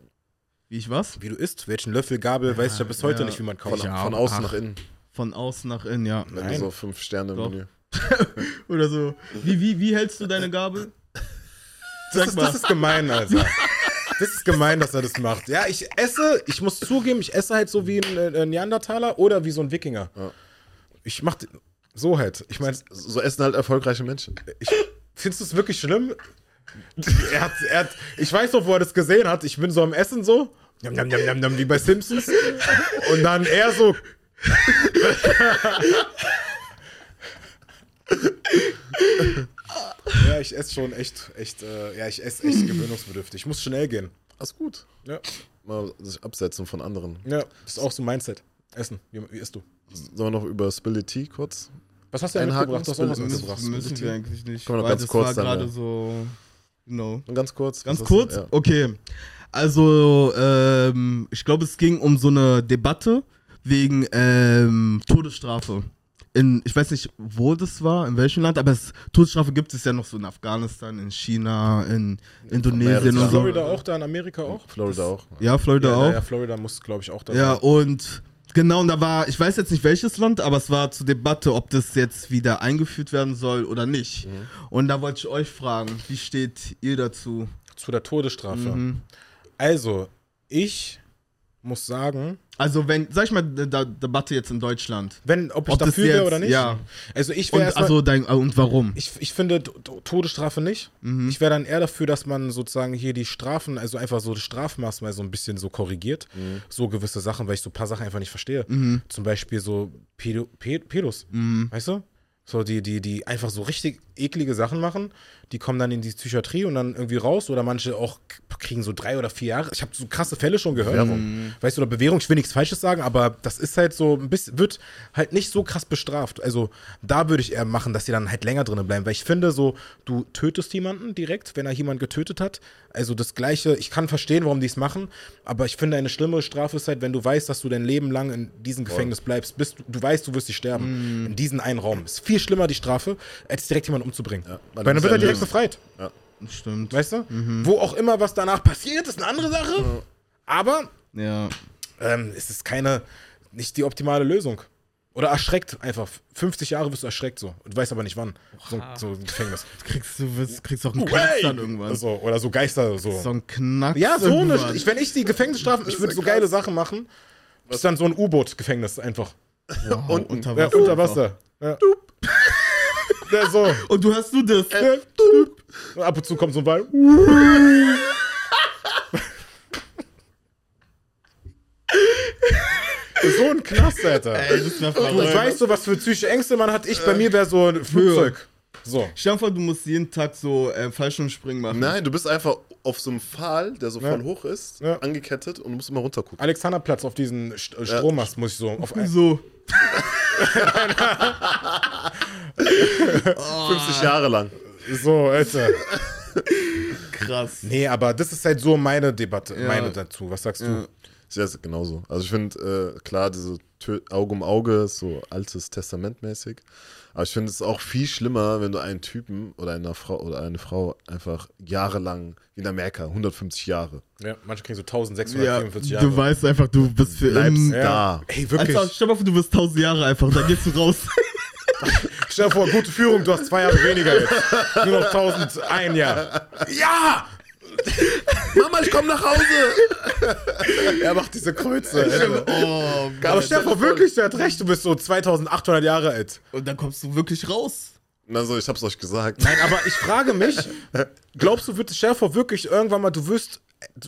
C: Wie ich was?
B: Wie du isst, welchen Löffel, Gabel, weiß ich ja bis heute
C: ja.
B: nicht, wie man
A: Von,
B: kauft.
C: Ja,
A: von
C: ach.
A: außen nach innen.
C: Von außen nach innen, ja.
A: Wenn du
B: Nein.
A: so fünf Sterne im
C: Doch.
A: Menü. (laughs)
C: Oder so. Wie, wie, wie hältst du deine Gabel?
B: Das ist, das ist gemein, Alter. Das ist gemein, dass er das macht. Ja, ich esse, ich muss zugeben, ich esse halt so wie ein äh, Neandertaler oder wie so ein Wikinger. Ich mach so halt. Ich meine,
A: So essen halt erfolgreiche Menschen.
B: ich, findest du es wirklich schlimm? (laughs) er hat, er hat, ich weiß doch, wo er das gesehen hat. Ich bin so am Essen so, njam, njam, njam, njam, njam, wie bei Simpsons. Und dann er so. ja, ich esse schon echt, echt, äh, ja, ich esse echt gewöhnungsbedürftig. Ich muss schnell gehen.
A: Ist gut.
B: Ja,
A: Mal sich absetzen von anderen.
B: ja das ist auch so ein Mindset. Essen. Wie, wie isst du?
A: Sollen wir noch über Spill Tea kurz?
B: Was hast du denn mitgebracht? Du hast auch was mitgebracht.
C: Müssen, müssen wir eigentlich nicht.
A: Komm noch ganz
C: das
A: kurz
C: war
A: dann,
C: gerade
A: ja.
C: so. Genau.
A: Und ganz kurz.
C: Ganz kurz?
A: Ja.
C: Okay. Also, ähm, ich glaube, es ging um so eine Debatte wegen ähm, Todesstrafe. In, ich weiß nicht, wo das war, in welchem Land, aber es, Todesstrafe gibt es ja noch so in Afghanistan, in China, in Indonesien
A: Ja,
C: und so.
B: Florida auch, da in Amerika auch?
A: Florida auch.
C: Ja, Florida
B: Ja,
C: auch.
B: ja, Florida muss, glaube ich, auch da
C: Ja,
B: sein.
C: und genau, und da war, ich weiß jetzt nicht welches Land, aber es war zur Debatte, ob das jetzt wieder eingeführt werden soll oder nicht.
B: Mhm.
C: Und da wollte ich euch fragen, wie steht ihr dazu?
B: Zu der Todesstrafe.
C: Mhm.
B: Also, ich muss sagen,
C: Also, wenn, sag ich mal, die die Debatte jetzt in Deutschland.
B: wenn, ob ich
C: Ob
B: dafür wäre oder nicht.
C: ja.
B: Also ich
C: Und,
B: wäre erstmal,
C: also dein, und warum?
B: ich, ich finde Todesstrafe nicht.
C: Mhm.
B: Ich wäre dann eher dafür, dass man sozusagen hier die Strafen, also einfach so das Strafmaß mal so ein bisschen so korrigiert.
C: Mhm.
B: So gewisse Sachen, weil ich so ein paar Sachen einfach nicht verstehe. Zum Beispiel so Pedo, Pe- Pedos,
C: Mhm.
B: weißt du? So, die, die, die einfach so richtig eklige Sachen machen, die kommen dann in die Psychiatrie und dann irgendwie raus oder manche auch kriegen so drei oder vier Jahre. Ich habe so krasse Fälle schon gehört.
C: Mhm.
B: Weißt du, oder Bewährung, ich will nichts Falsches sagen, aber das ist halt so ein bisschen, wird halt nicht so krass bestraft. Also da würde ich eher machen, dass die dann halt länger drinnen bleiben, weil ich finde so, du tötest jemanden direkt, wenn er jemanden getötet hat. Also das Gleiche, ich kann verstehen, warum die es machen, aber ich finde eine schlimmere Strafe ist halt, wenn du weißt, dass du dein Leben lang in diesem Gefängnis bleibst, bis du, du weißt, du wirst dich sterben. In diesem einen Raum. Ist viel schlimmer die Strafe, als direkt jemanden umzubringen.
A: weil
B: weil dann wird er
A: ja
B: direkt befreit.
C: Stimmt.
B: Weißt du? Wo auch immer was danach passiert, ist eine andere Sache. Aber
C: Ja.
B: ähm, es ist keine, nicht die optimale Lösung. Oder erschreckt einfach. 50 Jahre wirst du erschreckt so. Und weißt aber nicht wann. So, so ein Gefängnis.
C: Kriegst du wirst, kriegst auch einen Knacks dann irgendwann.
B: So, oder so Geister so.
C: So ein Knacks.
B: ja, so eine, ich, wenn ich die Gefängnisstrafen, ich würde so geile Sachen machen. Ist dann so ein U-Boot-Gefängnis einfach.
C: und unter
B: Ja,
C: Wasser.
B: unter Wasser. Ja. Ja, so. (laughs)
C: Und du hast du das.
B: Ja. Und ab und zu kommt so ein Ball. (laughs) so ein Knast, Alter.
C: Ey, das wär
B: Du weißt so, was für psychische Ängste man hat. Ich bei mir wäre so ein Flugzeug. So.
C: Stell dir vor, du musst jeden Tag so äh, Fallschirmspringen machen.
A: Nein, du bist einfach auf so einem Pfahl, der so
B: Ja.
A: voll hoch ist,
B: Ja.
A: angekettet und du musst immer runtergucken.
B: Alexanderplatz auf diesen St äh, Strommast muss ich so auf ein
C: So.
A: 50 (laughs) Jahre lang.
B: So, Alter.
C: Krass.
B: Nee, aber das ist halt so meine Debatte,
C: Ja.
B: meine dazu. Was sagst
C: Ja.
B: du?
A: Ich sehe es genauso. Also ich finde, äh, klar, diese Tö Auge um Auge ist so altes Testament mäßig. Aber ich finde es auch viel schlimmer, wenn du einen Typen oder eine Frau oder eine Frau einfach jahrelang, wie in Amerika, 150 Jahre,
B: Ja, manche kriegen so
C: Ja,
B: 1644 Jahre.
C: du weißt einfach, du bist für
A: bleibst
C: im,
B: ja.
A: da.
B: Ey, wirklich.
C: Also, stell dir mal vor, du wirst 1000 Jahre einfach, dann gehst du raus.
B: Stell dir vor, gute Führung, du hast zwei Jahre weniger jetzt. Nur noch 1001 Jahr. Ja!
A: Mama, ich komm nach Hause! (laughs)
B: Er macht diese Kreuze. Alter.
C: oh,
B: Aber stell dir vor, wirklich, der hat recht, du bist so 2800 Jahre alt.
C: Und dann kommst du wirklich raus.
A: Also, ich hab's euch gesagt.
B: Nein, aber ich frage mich, (laughs) glaubst du, wird vor, wirklich irgendwann mal, du wirst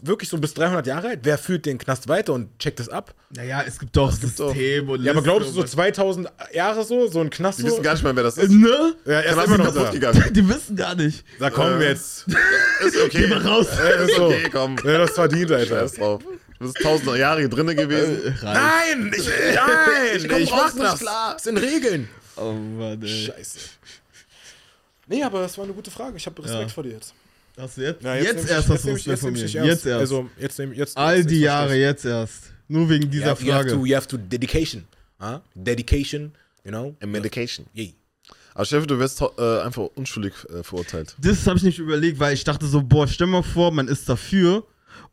B: wirklich so bis 300 Jahre alt? Wer führt den Knast weiter und checkt das ab?
C: Naja, es gibt doch System und
B: Ja, aber glaubst du so
C: und
B: 2000 Jahre so, so ein Knast
A: Die
B: so?
A: wissen gar nicht mehr, wer das
C: was.
A: ist.
C: Ne?
B: ja, er ist immer noch
A: kaputt
B: da.
A: gegangen. (laughs)
C: Die wissen gar nicht.
B: Da kommen wir jetzt. (laughs)
A: Ist okay.
C: Geh mal raus.
B: Ja, ist so.
A: Okay, komm.
B: Ja, das verdient, Alter.
A: Scheiß drauf. Du bist tausend Jahre hier drinnen gewesen.
C: Äh.
B: Nein, ich, nein, ich,
A: komm
B: ich
A: raus
B: mach
A: nicht
B: das.
A: klar.
B: Das sind Regeln.
C: Oh Mann, ey.
B: Scheiße. Nee, aber das war eine gute Frage. Ich habe Respekt
C: Ja.
B: vor dir jetzt.
C: Hast du jetzt?
B: Ja,
C: jetzt
B: ich-
C: erst hast du es
B: ich- jetzt.
C: Jetzt erst.
B: Also, jetzt nehm, jetzt,
C: All
B: jetzt,
C: die
B: jetzt
C: Jahre, jetzt erst. Nur wegen dieser
B: you have, you have
C: Frage.
B: to, you have to dedication. Huh? Dedication, you know?
A: And Medication.
B: Yeah.
A: Aber Chef, du wirst äh, einfach unschuldig äh, verurteilt.
C: Das habe ich nicht überlegt, weil ich dachte so, boah, stell mal vor, man ist dafür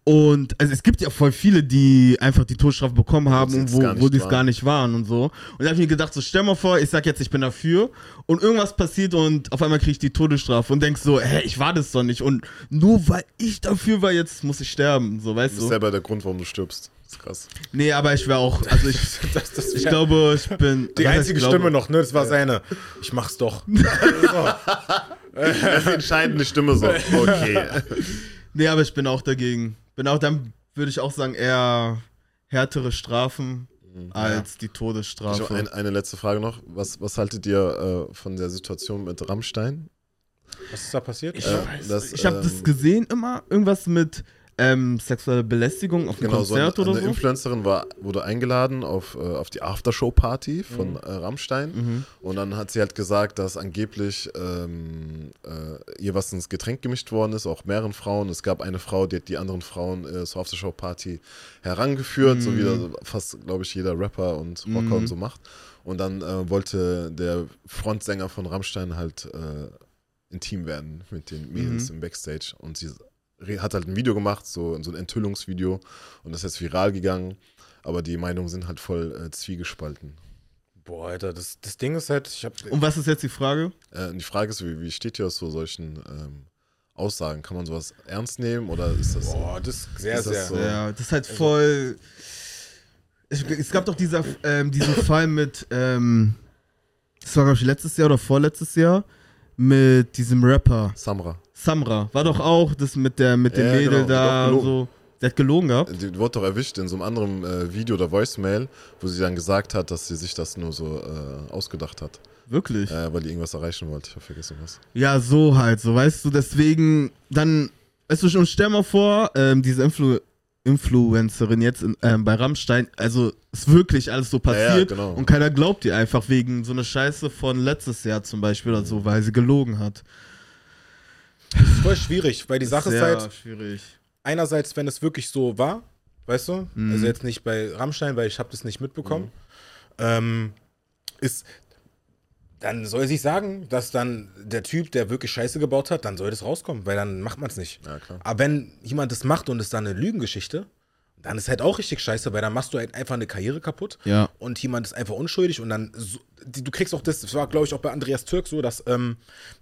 C: Und also es gibt ja voll viele, die einfach die Todesstrafe bekommen haben und wo, wo die es gar nicht waren und so. Und da habe ich mir gedacht, so stell mal vor, ich sag jetzt, ich bin dafür und irgendwas passiert und auf einmal kriege ich die Todesstrafe und denk so, hä, ich war das doch nicht. Und nur weil ich dafür war, jetzt muss ich sterben. So, weißt
A: Das ist
C: du?
A: selber der Grund, warum du stirbst. Das ist krass.
C: Nee, aber ich wäre auch, also ich,
B: Das, (laughs) das (laughs)
C: ich glaube, ich bin.
B: die
C: heißt,
B: einzige
C: glaube,
B: Stimme noch, ne? Das war seine. Ich mach's doch. (laughs)
A: Das ist die entscheidende Stimme so. Okay.
C: Nee, aber ich bin auch dagegen. Bin auch, dann würde ich auch sagen, eher härtere Strafen als die
A: Ich
C: Todesstrafe.
A: hab ein, eine letzte Frage noch. Was, was haltet ihr äh, von der Situation mit Rammstein?
B: Was ist da passiert?
C: Ich,
A: Äh,
C: ich habe
A: ähm,
C: das gesehen immer, irgendwas mit ähm, sexueller Belästigung auf einem
A: Genau, so eine,
C: Konzert oder
A: eine
C: so.
A: Influencerin war, wurde eingeladen auf, äh, auf die Aftershow-Party von äh, Rammstein.
C: Mhm.
A: Und dann hat sie halt gesagt, dass angeblich ähm, äh, ihr was ins Getränk gemischt worden ist, auch mehreren Frauen. Es gab eine Frau, die hat die anderen Frauen äh, zur Aftershow-Party herangeführt, so wie das fast, glaube ich, jeder Rapper und Rocker
C: Mhm.
A: und so macht. Und dann äh, wollte der Frontsänger von Rammstein halt äh, intim werden mit den Mädels
C: Mhm.
A: im Backstage. Und sie hat halt ein Video gemacht, so, so ein Enthüllungsvideo. Und das ist jetzt viral gegangen. Aber die Meinungen sind halt voll äh, zwiegespalten.
B: Boah, Alter, das, das Ding ist halt, ich hab.
C: Und was ist jetzt die Frage?
A: Äh, die Frage ist, wie, wie steht ihr aus so solchen ähm, Aussagen? Kann man sowas ernst nehmen oder ist das.
B: Boah, das ist sehr,
A: Ist das
B: sehr.
A: so?
C: Ja, das ist halt voll. Es, es gab doch dieser, ähm, diesen Fall mit, ähm, das war, glaube ich, letztes Jahr oder vorletztes Jahr, mit diesem Rapper.
A: Samra.
C: Samra. War doch auch das mit der mit dem
A: Ja,
C: Mädel
A: genau.
C: da und so. Der hat gelogen gehabt.
A: Die wurde doch erwischt in so einem anderen äh, Video oder Voicemail, wo sie dann gesagt hat, dass sie sich das nur so äh, ausgedacht hat.
C: Wirklich.
A: Äh, weil die irgendwas erreichen wollte. Ich habe vergessen was.
C: Ja, so halt, so weißt du, deswegen, dann, weißt du schon, stell mal vor, ähm, diese Influ Influencerin jetzt in, ähm, bei Rammstein, also ist wirklich alles so
A: Ja, ja,
C: passiert
A: genau.
C: und keiner glaubt ihr einfach wegen so einer Scheiße von letztes Jahr zum Beispiel oder so, weil sie gelogen hat.
B: Voll schwierig, weil die Sache ist halt,
C: schwierig.
B: einerseits, wenn es wirklich so war, weißt du,
C: Mhm.
B: also jetzt nicht bei Rammstein, weil ich habe das nicht mitbekommen,
A: Mhm.
B: ähm, ist, dann soll sich sagen, dass dann der Typ, der wirklich Scheiße gebaut hat, dann soll das rauskommen, weil dann macht man es nicht.
A: Ja, klar.
B: Aber wenn jemand das macht und es dann eine Lügengeschichte, dann ist halt auch richtig scheiße, weil dann machst du halt einfach eine Karriere kaputt
C: Ja.
B: und jemand ist einfach unschuldig und dann, so, die, du kriegst auch das, das war glaube ich auch bei Andreas Türk so, dass, ähm,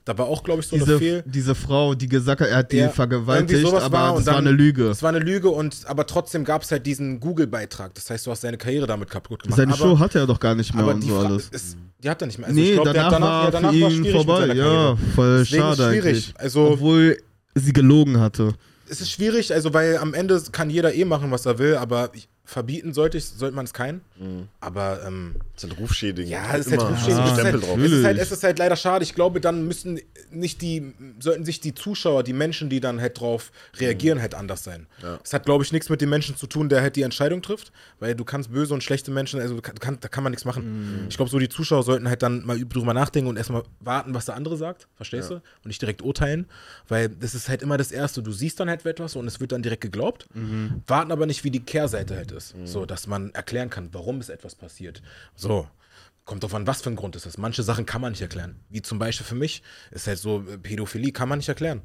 B: da war auch glaube ich so eine
C: Diese,
B: Fehl...
C: diese Frau, die gesagt hat, er hat die
B: Ja, irgendwie
C: vergewaltigt,
B: sowas
C: aber
B: war und
C: das war
B: dann-
C: eine Lüge.
B: Es war eine Lüge und aber trotzdem gab es halt diesen Google-Beitrag. Das heißt, du hast seine Karriere damit kaputt gemacht.
C: Seine
B: aber,
C: Show hat er doch gar nicht mehr
B: aber
C: und
B: die
C: so
B: Fra-
C: alles.
B: Ist, die hat er nicht mehr. Also
C: nee,
B: ich glaub, der
C: danach,
B: hat
C: war
B: ja, danach
C: für
B: war
C: ihn
B: schwierig mit
C: vorbei. Ja, voll
B: Deswegen
C: schade
B: schwierig.
C: eigentlich.
B: Also-
C: Obwohl sie gelogen hatte.
B: Es ist schwierig, also weil am Ende kann jeder eh machen, was er will, aber ich, verbieten sollte, ich, sollte man es keinen. Aber ähm,
A: Das sind Rufschädigen.
B: Ja, es ist halt
A: so ein
B: Es halt,
A: drauf.
B: es, ist halt,
C: Natürlich.
B: es ist halt leider schade. Ich glaube, dann müssen nicht die, sollten sich die Zuschauer, die Menschen, die dann halt drauf reagieren, halt anders sein.
A: Ja.
B: Es hat, glaube ich, nichts mit dem Menschen zu tun, der halt die Entscheidung trifft, weil du kannst böse und schlechte Menschen, also kann, da kann man nichts machen. Ich glaube, so die Zuschauer sollten halt dann mal drüber nachdenken und erstmal warten, was der andere sagt, verstehst du? Und nicht direkt urteilen, weil das ist halt immer das Erste. Du siehst dann halt etwas und es wird dann direkt geglaubt, warten aber nicht, wie die Kehrseite halt ist. So, dass man erklären kann, warum ist etwas passiert. So. Kommt drauf an, was für ein Grund ist das. Manche Sachen kann man nicht erklären. Wie zum Beispiel für mich ist halt so, äh, Pädophilie kann man nicht erklären.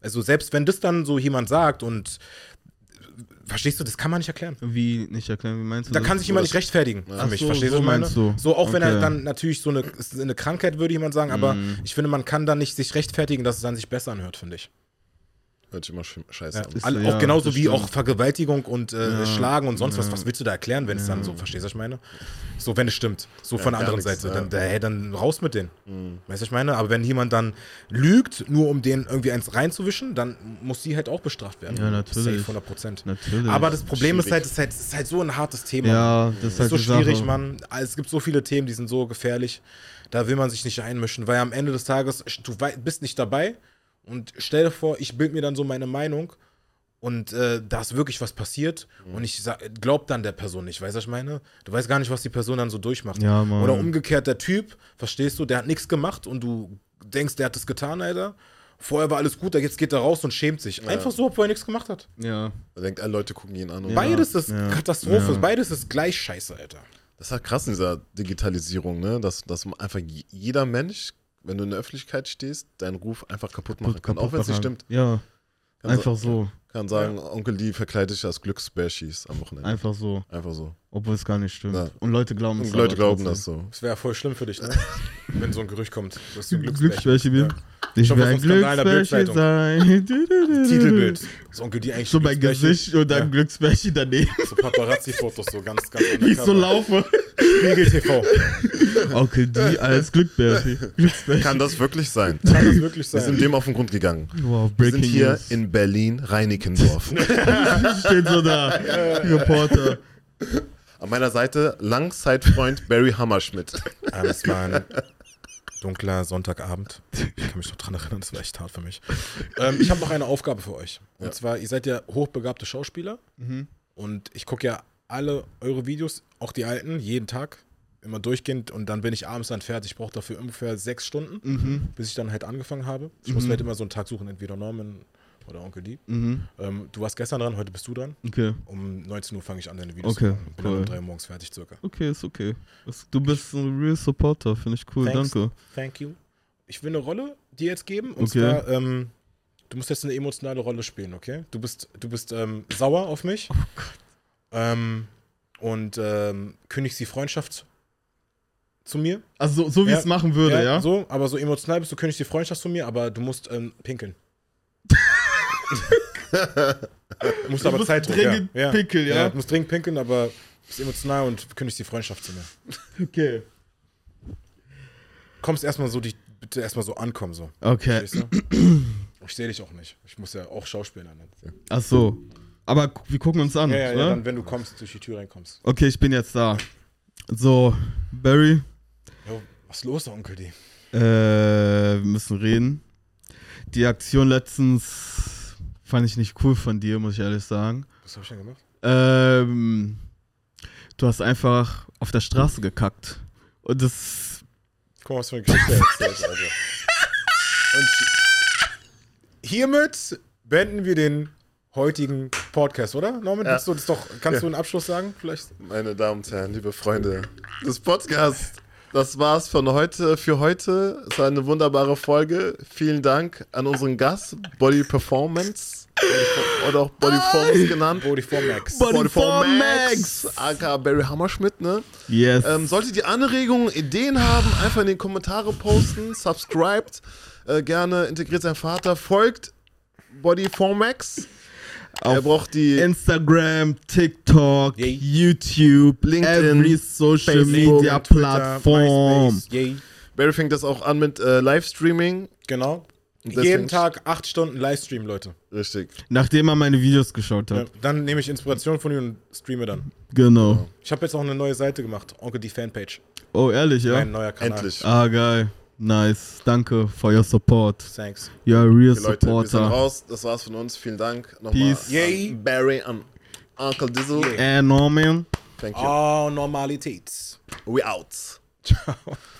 B: Also selbst wenn das dann so jemand sagt und verstehst du, das kann man nicht erklären.
C: Wie nicht erklären, wie meinst du
B: Da
C: das?
B: kann sich jemand nicht rechtfertigen für
C: Ach
B: mich.
C: so,
B: verstehst
C: so
B: du,
C: meinst du.
B: So, auch wenn er
C: Okay.
B: dann natürlich so eine, ist eine Krankheit, würde jemand sagen, aber ich finde, man kann dann nicht sich rechtfertigen, dass es dann sich besser anhört, finde ich.
A: Hört sich immer sch- scheiße
B: Ja.
A: an.
C: Ist
B: All,
C: so,
B: auch
C: ja,
B: genauso wie
C: stimmt.
B: auch Vergewaltigung und äh,
C: Ja.
B: Schlagen und sonst was.
C: Ja.
B: Was willst du da erklären, wenn es dann so, verstehst du, was ich meine? So, wenn es stimmt. So
A: Ja,
B: von der anderen Seite.
A: ja.
B: Dann, da, hey, dann raus mit denen. Weißt du, was ich meine? Aber wenn jemand dann lügt, nur um den irgendwie eins reinzuwischen, dann muss sie halt auch bestraft werden.
C: Ja, natürlich.
B: Safe, 100 Prozent.
C: Natürlich.
B: Aber das Problem ist halt, es ist halt, ist halt so ein hartes Thema.
C: ja, das ist halt
B: so
C: die
B: schwierig,
C: Sache.
B: Mann. Es gibt so viele Themen, die sind so gefährlich. Da will man sich nicht einmischen, weil am Ende des Tages, du bist nicht dabei und stell dir vor, ich bild mir dann so meine Meinung und äh, da ist wirklich was passiert
C: Mhm.
B: und ich sag, glaub dann der Person nicht, weißt du, was ich meine? Du weißt gar nicht, was die Person dann so durchmacht.
C: Ja.
B: Oder umgekehrt, der Typ, verstehst du, der hat nichts gemacht und du denkst, der hat das getan, Alter. Vorher war alles gut, jetzt geht er raus und schämt sich. Einfach so, obwohl er nichts gemacht hat.
C: Ja.
A: Da denkt, alle Leute gucken ihn an. Und
B: Beides ist
C: ja,
B: Katastrophe,
C: ja.
B: beides ist gleich scheiße, Alter.
A: Das ist halt krass in dieser Digitalisierung, ne? Dass, dass einfach je- jeder Mensch, wenn du in der Öffentlichkeit stehst, deinen Ruf einfach kaputt machen kann. auch wenn es nicht stimmt.
C: Ja,
A: Kannst
C: einfach so.
A: kann sagen, Onkel D verkleidet sich als Glücksbärschis am Wochenende.
C: Einfach so,
A: Einfach so.
C: Obwohl es gar nicht stimmt.
A: Ja.
C: Und Leute glauben es
A: Leute glauben das so.
B: Das wäre voll schlimm für dich, ne? (laughs) Wenn so ein Gerücht kommt, dass du ein Glücksbärchen
C: bin.
B: Ja.
C: Ich will ein Glücksbärchen sein. (laughs)
B: Titelbild. Das Onkel die eigentlich
C: So mein. Gesicht und dann
B: Ja.
C: Glücksbärchen daneben.
B: So Paparazzi-Fotos, so ganz, ganz
C: Wie ich so laufe.
B: Spiegel TV.
C: Onkel die als Glücksbärchen. Glücksbärchen.
A: Kann das wirklich sein?
B: Kann das wirklich
A: Wir
B: sein?
A: sind dem auf den Grund gegangen.
C: Wow,
A: Wir sind hier
C: News.
A: in Berlin-Reinickendorf. (laughs)
C: steht so da. Reporter.
A: An meiner Seite Langzeitfreund Barry Hammerschmidt.
B: Das war ein dunkler Sonntagabend. Ich kann mich noch dran erinnern, das war echt hart für mich. Ähm, ich habe noch eine Aufgabe für euch. Und
A: Ja.
B: zwar, ihr seid ja hochbegabte Schauspieler. Und ich gucke ja alle eure Videos, auch die alten, jeden Tag. Immer durchgehend und dann bin ich abends dann fertig. Ich brauche dafür ungefähr sechs Stunden, bis ich dann halt angefangen habe. Ich muss mir halt immer so einen Tag suchen, entweder Norman oder Onkel D.
C: Mhm.
B: Ähm, du warst gestern dran, heute bist du dran.
C: Okay.
B: Um 19 Uhr fange ich an, deine Videos
C: Okay,
B: zu machen. Bin dann
C: cool.
B: um 3 Uhr morgens fertig circa.
C: Okay, ist okay. Du bist ein real Supporter, finde ich cool,
B: Thanks.
C: danke.
B: Thank you. Ich will eine Rolle dir jetzt geben. Und
C: Okay.
B: zwar, ähm, du musst jetzt eine emotionale Rolle spielen, okay? Du bist, du bist ähm, sauer auf mich. Oh Gott. Ähm, und ähm, kündigst die Freundschaft zu mir.
C: Also so, so wie
B: Ja,
C: ich es machen würde, ja?
B: So, aber so emotional bist du, kündigst die Freundschaft zu mir, aber du musst ähm, pinkeln. Du (laughs) musst aber
C: musst
B: Zeit
C: dringend pinkeln, ja?
B: Du musst dringend pinkeln, aber bist emotional und kündigst die Freundschaft zu mir. (laughs)
C: Okay.
B: Kommst erstmal so, die, bitte erstmal so ankommen, so.
C: Okay.
B: Ich sehe dich auch nicht. Ich muss ja auch Schauspielern dann.
C: Ach so. Aber wir gucken uns an,
B: Ja, ja,
C: oder?
B: ja, dann, wenn du kommst, durch die Tür reinkommst.
C: Okay, ich bin jetzt da. So, Barry,
B: Jo, was ist los, Onkel D?
C: äh, wir müssen reden. Die Aktion letztens fand ich nicht cool von dir, muss ich ehrlich sagen.
B: Was hab ich denn gemacht?
C: Ähm, du hast einfach auf der Straße gekackt. Und das.
B: Guck mal, was für eine Geschichte er (laughs) erzählt, Alter. Und hiermit beenden wir den heutigen Podcast, oder? Norman,
A: Ja.
B: du das doch, kannst
A: Ja.
B: du einen Abschluss sagen? Vielleicht?
A: Meine Damen und Herren, liebe Freunde des Podcasts, das war's von heute für heute. Es war eine wunderbare Folge. Vielen Dank an unseren Gast, Body Performance. Oder auch Body Forms genannt.
B: Body for Max.
C: Body
A: Form
C: Max.
A: aka Barry Hammerschmidt, ne?
C: Yes.
A: Ähm, solltet ihr Anregungen, Ideen haben, einfach in die Kommentare posten, subscribed, äh, gerne integriert sein Vater, folgt Body Max. Er
C: Auf
A: braucht die
C: Instagram, TikTok,
B: Yay.
C: YouTube,
A: LinkedIn,
C: every Social
A: Facebook,
C: Media Plattform.
B: Yay.
A: Barry fängt das auch an mit äh, Livestreaming.
B: Genau. Jeden Tag acht Stunden Livestream, Leute.
A: Richtig.
C: Nachdem er meine Videos geschaut
B: Ja,
C: hat.
B: dann nehme ich Inspiration von ihm und streame dann.
C: Genau.
B: Ich habe jetzt auch eine neue Seite gemacht. Onkel die Fanpage.
C: Oh, ehrlich, ja?
B: Mein neuer Kanal.
A: Endlich.
C: Ah, geil. Nice. Danke for your support.
B: Thanks.
C: You're a real
A: Okay, Leute, wir sind
C: supporter.
A: raus. Das war's von uns. Vielen Dank. Nochmal
C: Peace.
B: Yay.
A: Barry, an Uncle Dizzle.
B: Yay.
C: And Norman.
A: Thank you.
B: Oh, Normalität.
A: We out.
B: Ciao. (laughs)